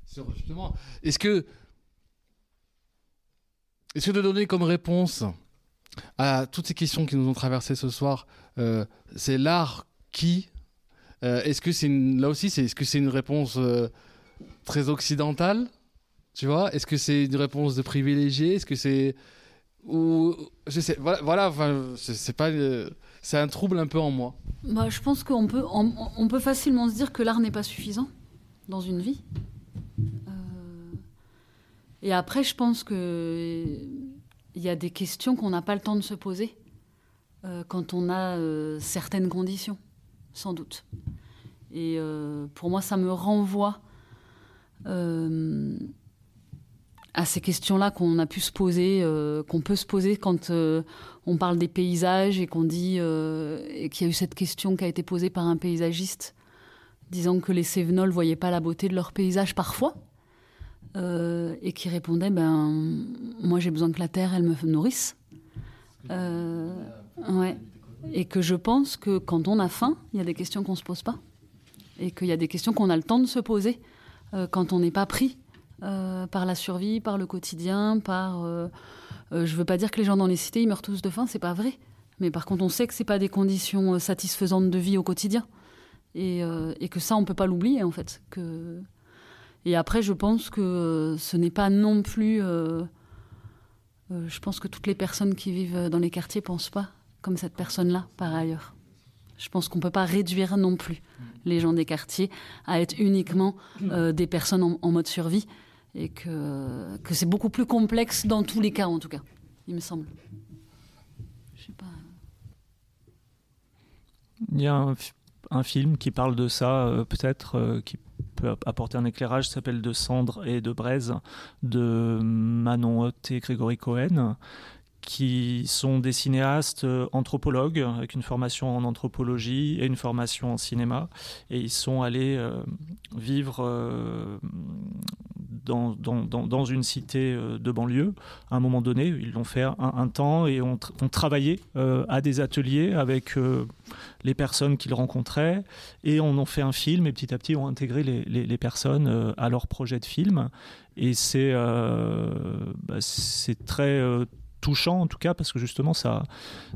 sur justement, est-ce que. Est-ce que de donner comme réponse à toutes ces questions qui nous ont traversées ce soir, c'est l'art qui Est-ce que c'est là aussi, est-ce que c'est une réponse très occidentale Tu vois? Est-ce que c'est une réponse de privilégié? Est-ce que c'est ou je sais voilà, c'est pas euh, c'est un trouble un peu en moi. Bah, je pense qu'on peut, on, peut facilement se dire que l'art n'est pas suffisant dans une vie. Euh, et après, je pense que il y a des questions qu'on n'a pas le temps de se poser euh, quand on a certaines conditions, sans doute. Et pour moi, ça me renvoie à ces questions-là qu'on a pu se poser, euh, qu'on peut se poser quand euh, on parle des paysages et qu'on dit euh, et qu'il y a eu cette question qui a été posée par un paysagiste disant que les Cévenols voyaient pas la beauté de leur paysage parfois euh, et qui répondait ben moi j'ai besoin que la terre elle me nourrisse. Ouais. et que je pense que quand on a faim il y a des questions qu'on se pose pas. Et qu'il y a des questions qu'on a le temps de se poser quand on n'est pas pris euh, par la survie, par le quotidien, par. euh, euh, je veux pas dire que les gens dans les cités ils meurent tous de faim, c'est pas vrai. Mais par contre, on sait que c'est pas des conditions euh, satisfaisantes de vie au quotidien, et, euh, et que ça, on peut pas l'oublier en fait. Que et après, je pense que ce n'est pas non plus. je pense que toutes les personnes qui vivent dans les quartiers pensent pas comme cette personne-là, par ailleurs. Je pense qu'on peut pas réduire non plus les gens des quartiers à être uniquement euh, des personnes en, en mode survie et que, c'est beaucoup plus complexe dans tous les cas, en tout cas, il me semble. Il y a un, fi- un film qui parle de ça, euh, peut-être, euh, qui peut apporter un éclairage, s'appelle De cendres et de braise, de Manon Hoth et Grégory Cohen, qui sont des cinéastes euh, anthropologues, avec une formation en anthropologie et une formation en cinéma. Et ils sont allés vivre dans, une cité euh, de banlieue à un moment donné. Ils l'ont fait un, temps et ont, tr- ont travaillé euh, à des ateliers avec euh, les personnes qu'ils rencontraient et on en fait un film et petit à petit ont intégré les, personnes à leur projet de film. Et c'est bah, c'est très touchant en tout cas parce que justement ça,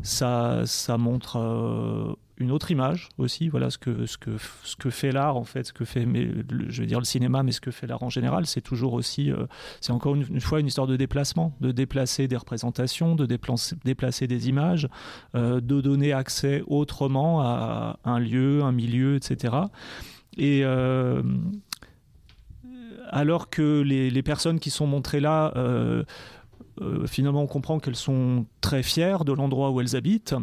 ça, ça montre une autre image aussi, voilà ce que, ce que, ce que fait l'art en fait, ce que fait, le- je vais dire le cinéma, mais ce que fait l'art en général, c'est toujours aussi, euh, c'est encore une, fois une histoire de déplacement, de déplacer des représentations, de déplacer, des images, euh, de donner accès autrement à un lieu, un milieu, etc. Et euh, alors que les, les personnes qui sont montrées là, finalement, on comprend qu'elles sont très fières de l'endroit où elles habitent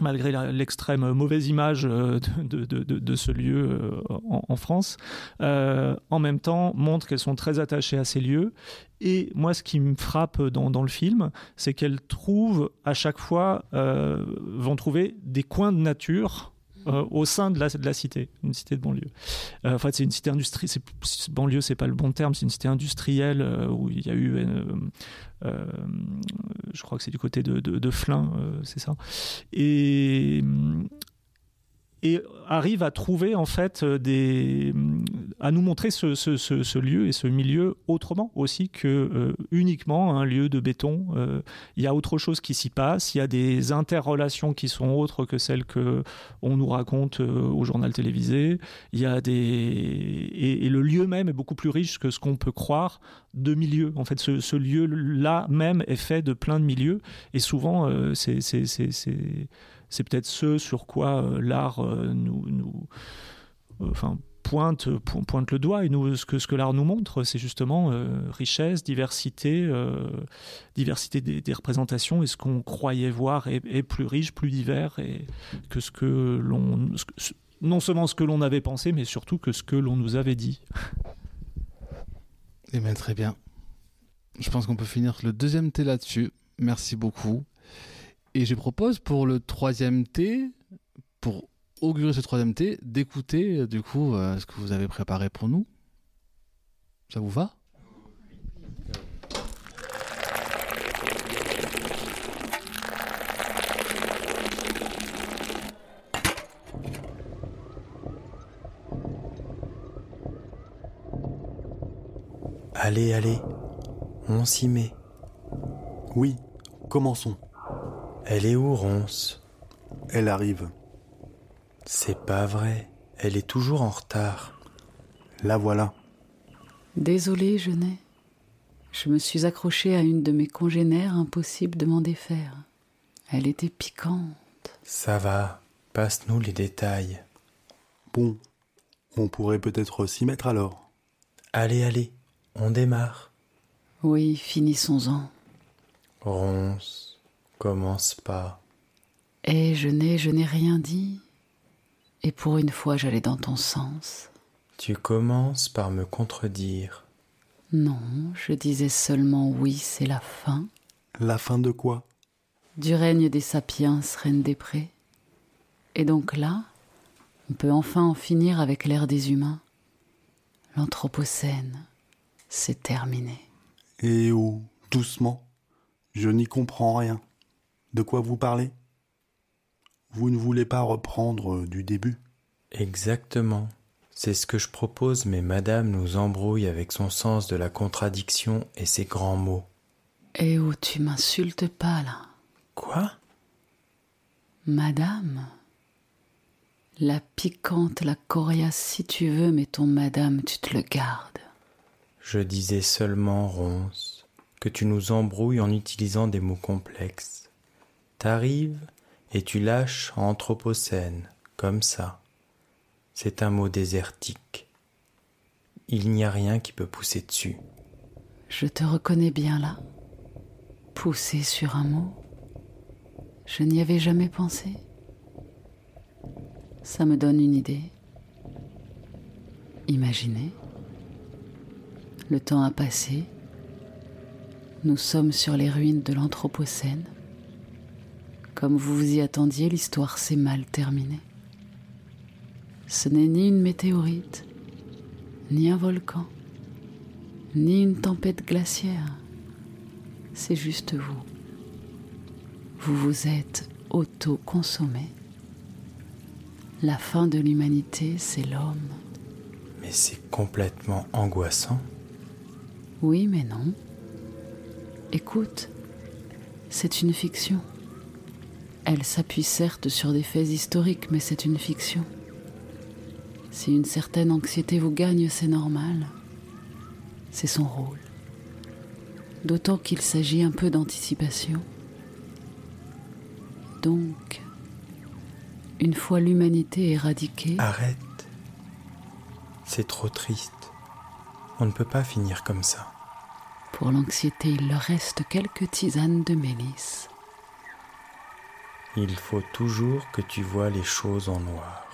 malgré l'extrême mauvaise image euh, de, ce lieu euh, en, France, euh, en même temps montre qu'elles sont très attachées à ces lieux. Et moi, ce qui me frappe dans, le film, c'est qu'elles trouvent à chaque fois, vont trouver des coins de nature euh, au sein de la, de la cité, une cité de banlieue. Euh, en fait, c'est une cité industrielle. Banlieue, c'est pas le bon terme. C'est une cité industrielle euh, où il y a eu, je crois que c'est du côté de, de, Flins, c'est ça. Et et arrive à trouver en fait euh, des à nous montrer ce, lieu et ce milieu autrement aussi que euh, uniquement un lieu de béton. Euh, il y a autre chose qui s'y passe, il y a des interrelations qui sont autres que celles que on nous raconte au journal télévisé. Il y a des et, le lieu même est beaucoup plus riche que ce qu'on peut croire de milieux. En fait, ce, lieu-là même est fait de plein de milieux et souvent c'est c'est peut-être ce sur quoi l'art nous, nous enfin pointe, le doigt. Et ce que, ce l'art nous montre, c'est justement euh, richesse, diversité, euh, diversité des, représentations. Et ce qu'on croyait voir est, plus riche, plus divers et que ce que l'on. Non seulement ce que l'on avait pensé, mais surtout que ce que l'on nous avait dit. Eh bien, très bien. Je pense qu'on peut finir le deuxième thé là-dessus. Merci beaucoup. Et je propose pour le troisième thé, pour augurer ce troisième thé, d'écouter euh, du coup euh, ce que vous avez préparé pour nous. Ça vous va? Allez, allez, on s'y met. Oui, commençons. Elle est où, Ronce? Elle arrive. C'est pas vrai. Elle est toujours en retard. La voilà. Désolée, Genet. Je me suis accrochée à une de mes congénères, impossible de m'en défaire. Elle était piquante. Ça va, passe-nous les détails. Bon, on pourrait peut-être s'y mettre alors. Allez, allez, on démarre. Oui, finissons-en. Ronce, commence pas. Eh, je n'ai, je n'ai rien dit. Et pour une fois, j'allais dans ton sens. Tu commences par me contredire. Non, je disais seulement oui, c'est la fin. La fin de quoi? Du règne des sapiens, reine des prés. Et donc là, on peut enfin en finir avec l'ère des humains. L'Anthropocène, c'est terminé. Eh oh, doucement. Je n'y comprends rien. De quoi vous parlez? Vous ne voulez pas reprendre euh, du début? Exactement. C'est ce que je propose, mais Madame nous embrouille avec son sens de la contradiction et ses grands mots. Eh oh, tu m'insultes pas là. Quoi? Madame? La piquante, la coriace si tu veux, mais ton Madame, tu te le gardes. Je disais seulement, Ronce, que tu nous embrouilles en utilisant des mots complexes. T'arrives et tu lâches Anthropocène, comme ça. C'est un mot désertique. Il n'y a rien qui peut pousser dessus. Je te reconnais bien là. Pousser sur un mot. Je n'y avais jamais pensé. Ça me donne une idée. Imaginez. Le temps a passé. Nous sommes sur les ruines de l'Anthropocène. Comme vous vous y attendiez, l'histoire s'est mal terminée. Ce n'est ni une météorite, ni un volcan, ni une tempête glaciaire. C'est juste vous. Vous vous êtes auto-consommé. La fin de l'humanité, c'est l'homme. Mais c'est complètement angoissant. Oui, mais non. Écoute, c'est une fiction. Elle s'appuie certes sur des faits historiques, mais c'est une fiction. Si une certaine anxiété vous gagne, c'est normal. C'est son rôle. D'autant qu'il s'agit un peu d'anticipation. Donc, une fois l'humanité éradiquée... Arrête. C'est trop triste. On ne peut pas finir comme ça. Pour l'anxiété, il leur reste quelques tisanes de mélisse. Il faut toujours que tu vois les choses en noir.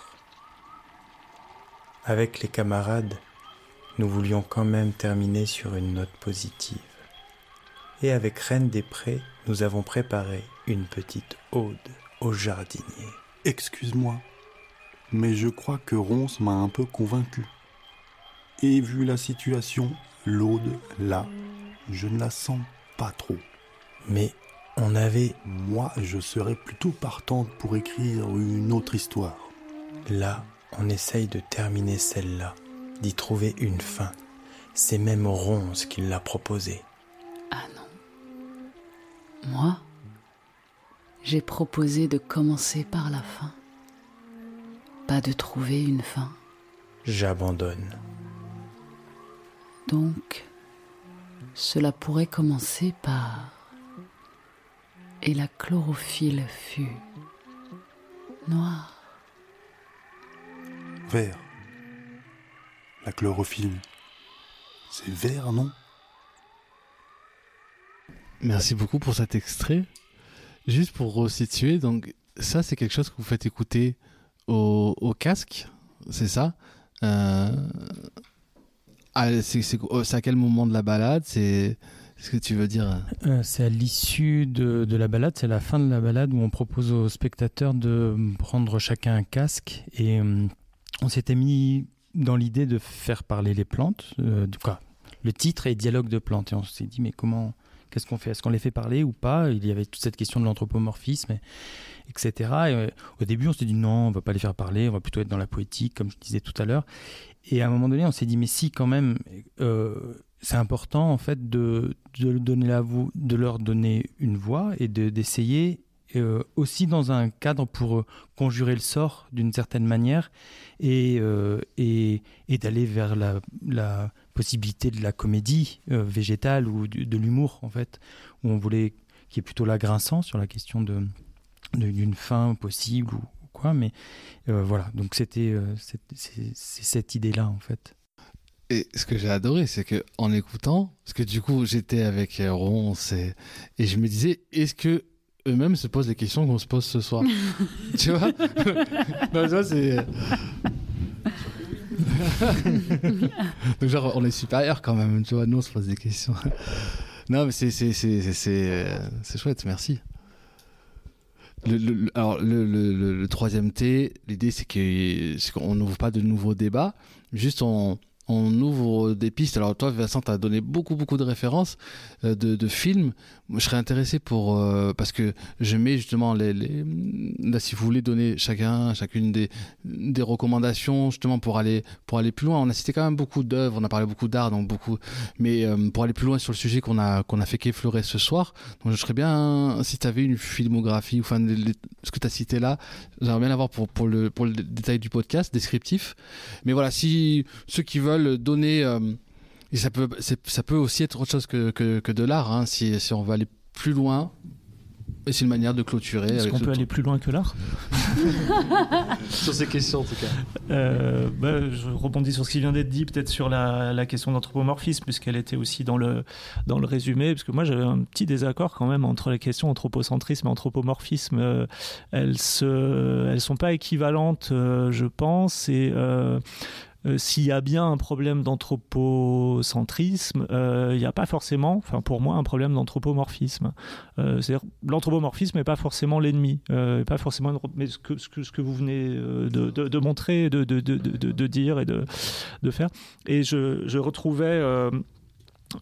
Avec les camarades, nous voulions quand même terminer sur une note positive. Et avec Reine des Prés, nous avons préparé une petite ode au jardinier. Excuse-moi, mais je crois que Ronce m'a un peu convaincu. Et vu la situation, l'ode, là, je ne la sens pas trop. Mais on avait... Moi, je serais plutôt partante pour écrire une autre histoire. Là, on essaye de terminer celle-là. d'y trouver une fin. C'est même Ronce qui l'a proposé. Ah non. Moi, j'ai proposé de commencer par la fin, pas de trouver une fin. J'abandonne. Donc, cela pourrait commencer par et la chlorophylle fut noire. Vert. La chlorophylle, c'est vert, non? Merci beaucoup pour cet extrait. Juste pour resituer, donc ça c'est quelque chose que vous faites écouter au, au casque, c'est ça? Euh... ah, C'est à quel moment de la balade? C'est ce que tu veux dire euh, C'est à l'issue de, la balade, c'est la fin de la balade où on propose aux spectateurs de prendre chacun un casque et euh, on s'était mis dans l'idée de faire parler les plantes, euh, le titre est dialogue de plantes et on s'est dit mais comment qu'est-ce qu'on fait? Est-ce qu'on les fait parler ou pas? Il y avait toute cette question de l'anthropomorphisme, etc. Et, euh, au début, on s'est dit non, on va pas les faire parler, on va plutôt être dans la poétique, comme je disais tout à l'heure. Et à un moment donné, on s'est dit mais si quand même, c'est important en fait de, de, la leur donner une voix et de, d'essayer euh, aussi dans un cadre pour euh, conjurer le sort d'une certaine manière et, euh, et, et d'aller vers la, la, possibilité de la comédie végétale ou de l'humour en fait où on voulait qui est plutôt là grinçant sur la question d'une fin possible ou, quoi mais voilà. Donc c'était c'est cette idée là en fait et ce que j'ai adoré, c'est que en écoutant, parce que du coup j'étais avec Ronce et, et je me disais, est-ce que eux-mêmes se posent les questions qu'on se pose ce soir? Tu vois? Non, tu vois, c'est. Donc, genre, on est supérieur quand même, tu vois, nous on se pose des questions. non, mais c'est, c'est, c'est, c'est, c'est chouette, merci. Le, le, alors, le, le, troisième T, l'idée c'est, que, c'est qu'on n'ouvre pas de nouveaux débats, juste on, on ouvre des pistes. Alors toi, Vincent, tu as donné beaucoup, beaucoup de références euh, de, de, films. Je serais intéressé pour... Euh, parce que je mets justement les. Là, si vous voulez donner chacun, chacune des, des recommandations, justement, pour aller, pour aller plus loin. On a cité quand même beaucoup d'œuvres, on a parlé beaucoup d'art, donc beaucoup... Mais euh, pour aller plus loin sur le sujet qu'on a, a fait qu'effleurer ce soir, donc je serais bien... Si tu avais une filmographie, enfin, les, les, ce que tu as cité là, j'aimerais bien l'avoir pour, pour, le, pour le détail du podcast, descriptif. Mais voilà, si ceux qui veulent donner euh, et ça peut ça peut aussi être autre chose que, que, que de l'art hein, si, si on veut aller plus loin et c'est une manière de clôturer est-ce qu'on peut aller plus loin que l'art? Sur ces questions en tout cas. Euh, bah, je rebondis sur ce qui vient d'être dit peut-être sur la, la question d'anthropomorphisme puisqu'elle était aussi dans le dans le résumé parce que moi j'avais un petit désaccord quand même entre les questions anthropocentrisme et anthropomorphisme. Euh, elles se elles sont pas équivalentes euh, je pense et euh, s'il y a bien un problème d'anthropocentrisme, euh, il n'y a pas forcément, enfin pour moi, un problème d'anthropomorphisme. Euh, C'est-à-dire l'anthropomorphisme n'est pas forcément l'ennemi, pas forcément, mais ce que, ce que, vous venez de, montrer, de, dire et de, faire. Et je retrouvais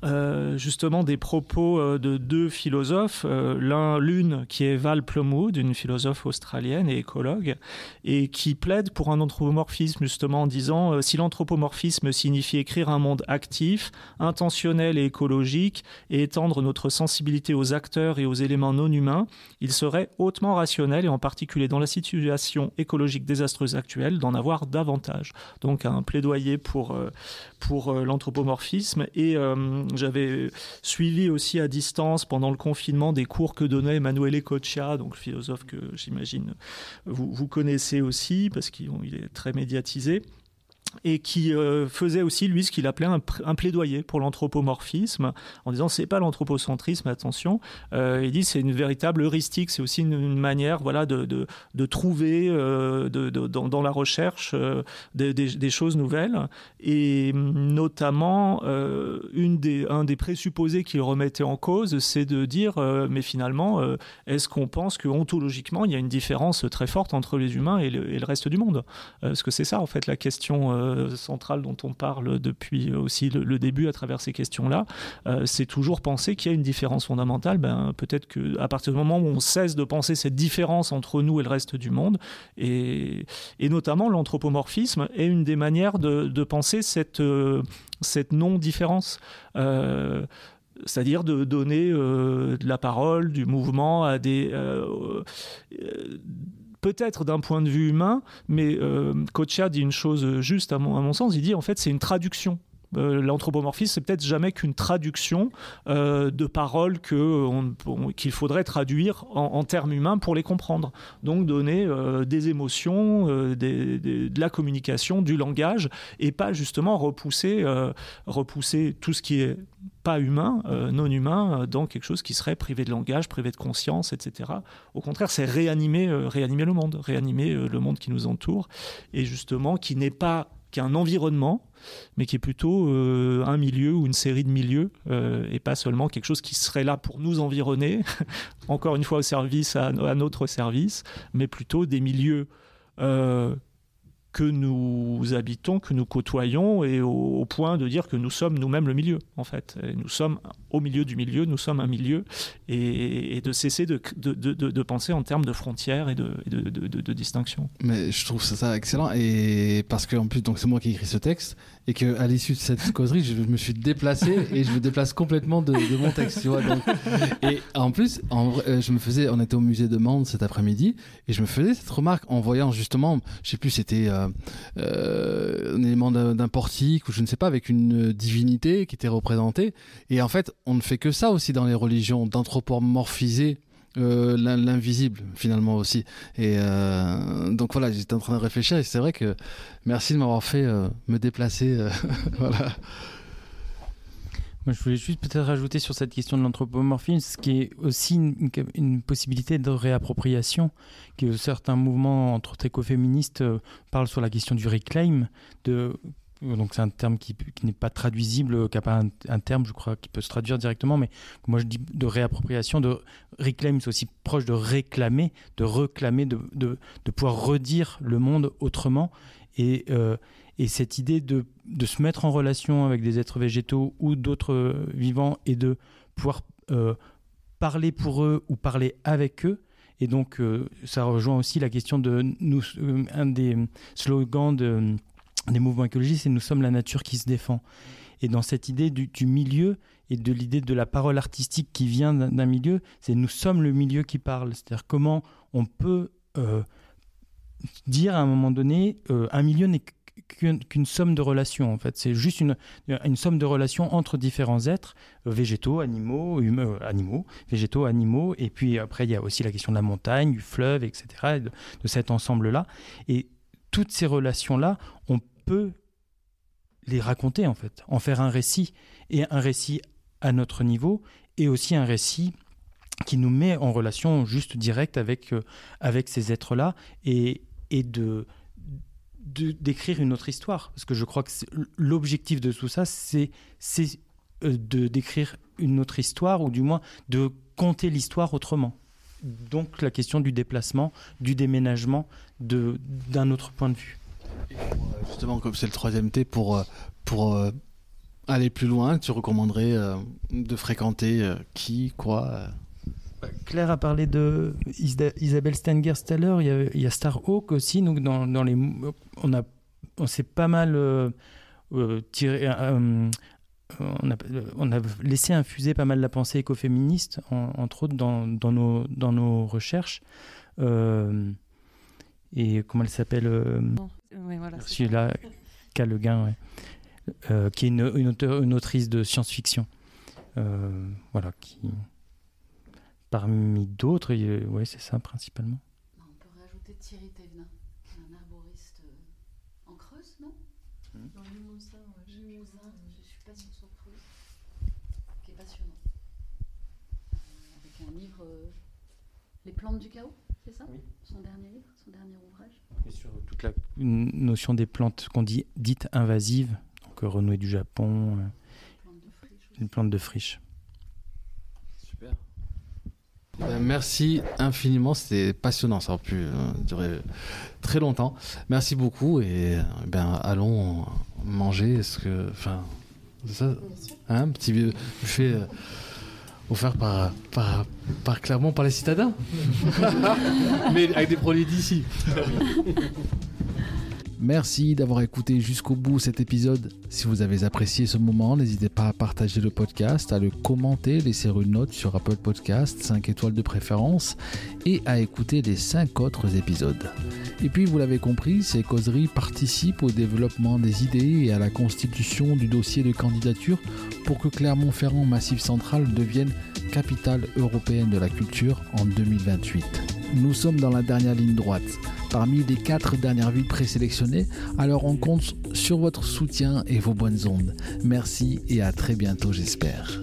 euh, justement des propos euh, de deux philosophes, euh, l'un l'une qui est Val Plumwood, une philosophe australienne et écologue, et qui plaide pour un anthropomorphisme justement en disant si l'anthropomorphisme signifie écrire un monde actif, intentionnel et écologique, et étendre notre sensibilité aux acteurs et aux éléments non humains, il serait hautement rationnel et en particulier dans la situation écologique désastreuse actuelle d'en avoir davantage. Donc un plaidoyer pour pour l'anthropomorphisme et j'avais suivi aussi à distance pendant le confinement des cours que donnait Emanuele Coccia, donc philosophe que j'imagine vous, vous connaissez aussi parce qu'il est très médiatisé et qui euh, faisait aussi lui ce qu'il appelait un, plaidoyer pour l'anthropomorphisme en disant c'est pas l'anthropocentrisme attention. Euh, il dit c'est une véritable heuristique c'est aussi une, manière voilà de, de, trouver euh, dans, la recherche des, choses nouvelles. Et notamment une des, un des présupposés qu'il remettait en cause c'est de dire mais finalement est-ce qu'on pense que ontologiquement il y a une différence très forte entre les humains et le, et le reste du monde? Parce que c'est ça en fait la question euh, centrale dont on parle depuis aussi le, début à travers ces questions-là, euh, c'est toujours penser qu'il y a une différence fondamentale. Ben, peut-être qu'à partir du moment où on cesse de penser cette différence entre nous et le reste du monde, et, notamment l'anthropomorphisme est une des manières de, penser cette, cette non-différence c'est-à-dire de donner de la parole, du mouvement à des peut-être d'un point de vue humain, mais euh, dit une chose juste à mon, sens, il dit en fait c'est une traduction euh, l'anthropomorphisme, c'est peut-être jamais qu'une traduction euh, de paroles qu'il faudrait traduire en, termes humains pour les comprendre. Donc donner euh, des émotions, de la communication, du langage, et pas justement repousser tout ce qui est pas humain, non humain, dans quelque chose qui serait privé de langage, privé de conscience, etc. Au contraire, c'est réanimer, réanimer le monde, réanimer le monde qui nous entoure, et justement qui n'est pas qu'un environnement, mais qui est plutôt euh, un milieu ou une série de milieux, euh, et pas seulement quelque chose qui serait là pour nous environner, encore une fois au service, à, notre service, mais plutôt des milieux euh, que nous habitons, que nous côtoyons, et au, point de dire que nous sommes nous-mêmes le milieu, en fait. nous sommes au milieu du milieu, nous sommes un milieu, et, de cesser de, penser en termes de frontières et de, de, distinction. Mais je trouve ça, excellent, et parce que en plus, c'est moi qui ai écrit ce texte, et que à l'issue de cette causerie, je me suis déplacé, et je me déplace complètement de, mon texte, et en plus, euh, je me faisais, on était au musée de Mende cet après-midi, et je me faisais cette remarque en voyant justement, je sais plus, c'était... Euh, euh, un élément d'un portique ou je ne sais pas, avec une divinité qui était représentée. Et en fait, on ne fait que ça aussi dans les religions, d'anthropomorphiser euh, l'invisible finalement aussi. Et euh, donc voilà, j'étais en train de réfléchir et c'est vrai que merci de m'avoir fait me déplacer. voilà. Moi, je voulais juste peut-être rajouter sur cette question de l'anthropomorphisme, ce qui est aussi une, possibilité de réappropriation, que certains mouvements entre écoféministes euh, parlent sur la question du reclaim, de donc c'est un terme qui, n'est pas traduisible, qui n'a pas un, terme, je crois, qui peut se traduire directement, mais moi je dis de réappropriation, de reclaim, c'est aussi proche de réclamer, de réclamer, de, de, pouvoir redire le monde autrement. Et, euh, et cette idée de, de, se mettre en relation avec des êtres végétaux ou d'autres euh, vivants et de pouvoir euh, parler pour eux ou parler avec eux. Et donc, ça rejoint aussi la question de nous. un des slogans de, des mouvements écologistes, c'est Nous sommes la nature qui se défend. Et dans cette idée du, milieu et de l'idée de la parole artistique qui vient d'un milieu, c'est Nous sommes le milieu qui parle. C'est-à-dire comment on peut dire à un moment donné, un milieu n'est qu'une somme de relations en fait. C'est juste une, somme de relations entre différents êtres, euh, végétaux, animaux, euh, animaux, végétaux, animaux. Et puis après, il y a aussi la question de la montagne, du fleuve, etc. De, de cet ensemble-là. Et toutes ces relations-là, on peut les raconter en fait, en faire un récit et un récit à notre niveau et aussi un récit qui nous met en relation juste directe avec, euh, avec ces êtres-là et, et de d'écrire une autre histoire. Parce que je crois que l'objectif de tout ça, c'est euh, de d'écrire une autre histoire, ou du moins de conter l'histoire autrement. Donc la question du déplacement, du déménagement, d'un autre point de vue. Justement, comme c'est le troisième T, pour, euh, pour euh, aller plus loin, tu recommanderais de fréquenter qui, quoi Claire a parlé de Isabelle Stenger tout à l'heure. Il, y a Starhawk aussi. Donc dans, dans les, on a, on s'est pas mal euh, euh, tiré. Euh, on, a, on, a, laissé infuser pas mal la pensée écoféministe, entre autres dans, dans, nos, dans nos recherches. et comment elle s'appelle oui, voilà, Celui-là, Caleguin, qui est une, une, une autrice de science-fiction. voilà, qui parmi d'autres. Oui, c'est ça principalement. On peut rajouter Thierry Thévenin, un arboriste euh, en Creuse, non? Hmm. Dans le Limousin, je ne suis pas sur son Creuse, qui est passionnant. Euh, avec un livre, euh, Les plantes du chaos, c'est ça? Oui. Son dernier livre? Et sur toute la notion des plantes qu'on dit dites invasives, donc renouée du Japon, une plante de friche. Ben, merci infiniment, c'était passionnant, ça aurait pu euh, durer très longtemps. Merci beaucoup et ben allons manger. Est-ce que, enfin, c'est ça, hein, un petit buffet euh, offert par, par, par Clermont, par les citadins, mais avec des produits d'ici. Merci d'avoir écouté jusqu'au bout cet épisode. Si vous avez apprécié ce moment, n'hésitez pas à partager le podcast, à le commenter, laisser une note sur Apple Podcast, 5 étoiles de préférence, et à écouter les 5 autres épisodes. Et puis, vous l'avez compris, ces causeries participent au développement des idées et à la constitution du dossier de candidature pour que Clermont-Ferrand Massif Central devienne capitale européenne de la culture en 2028. Nous sommes dans la dernière ligne droite parmi les quatre dernières villes présélectionnées, alors on compte sur votre soutien et vos bonnes ondes. Merci et à très bientôt j'espère.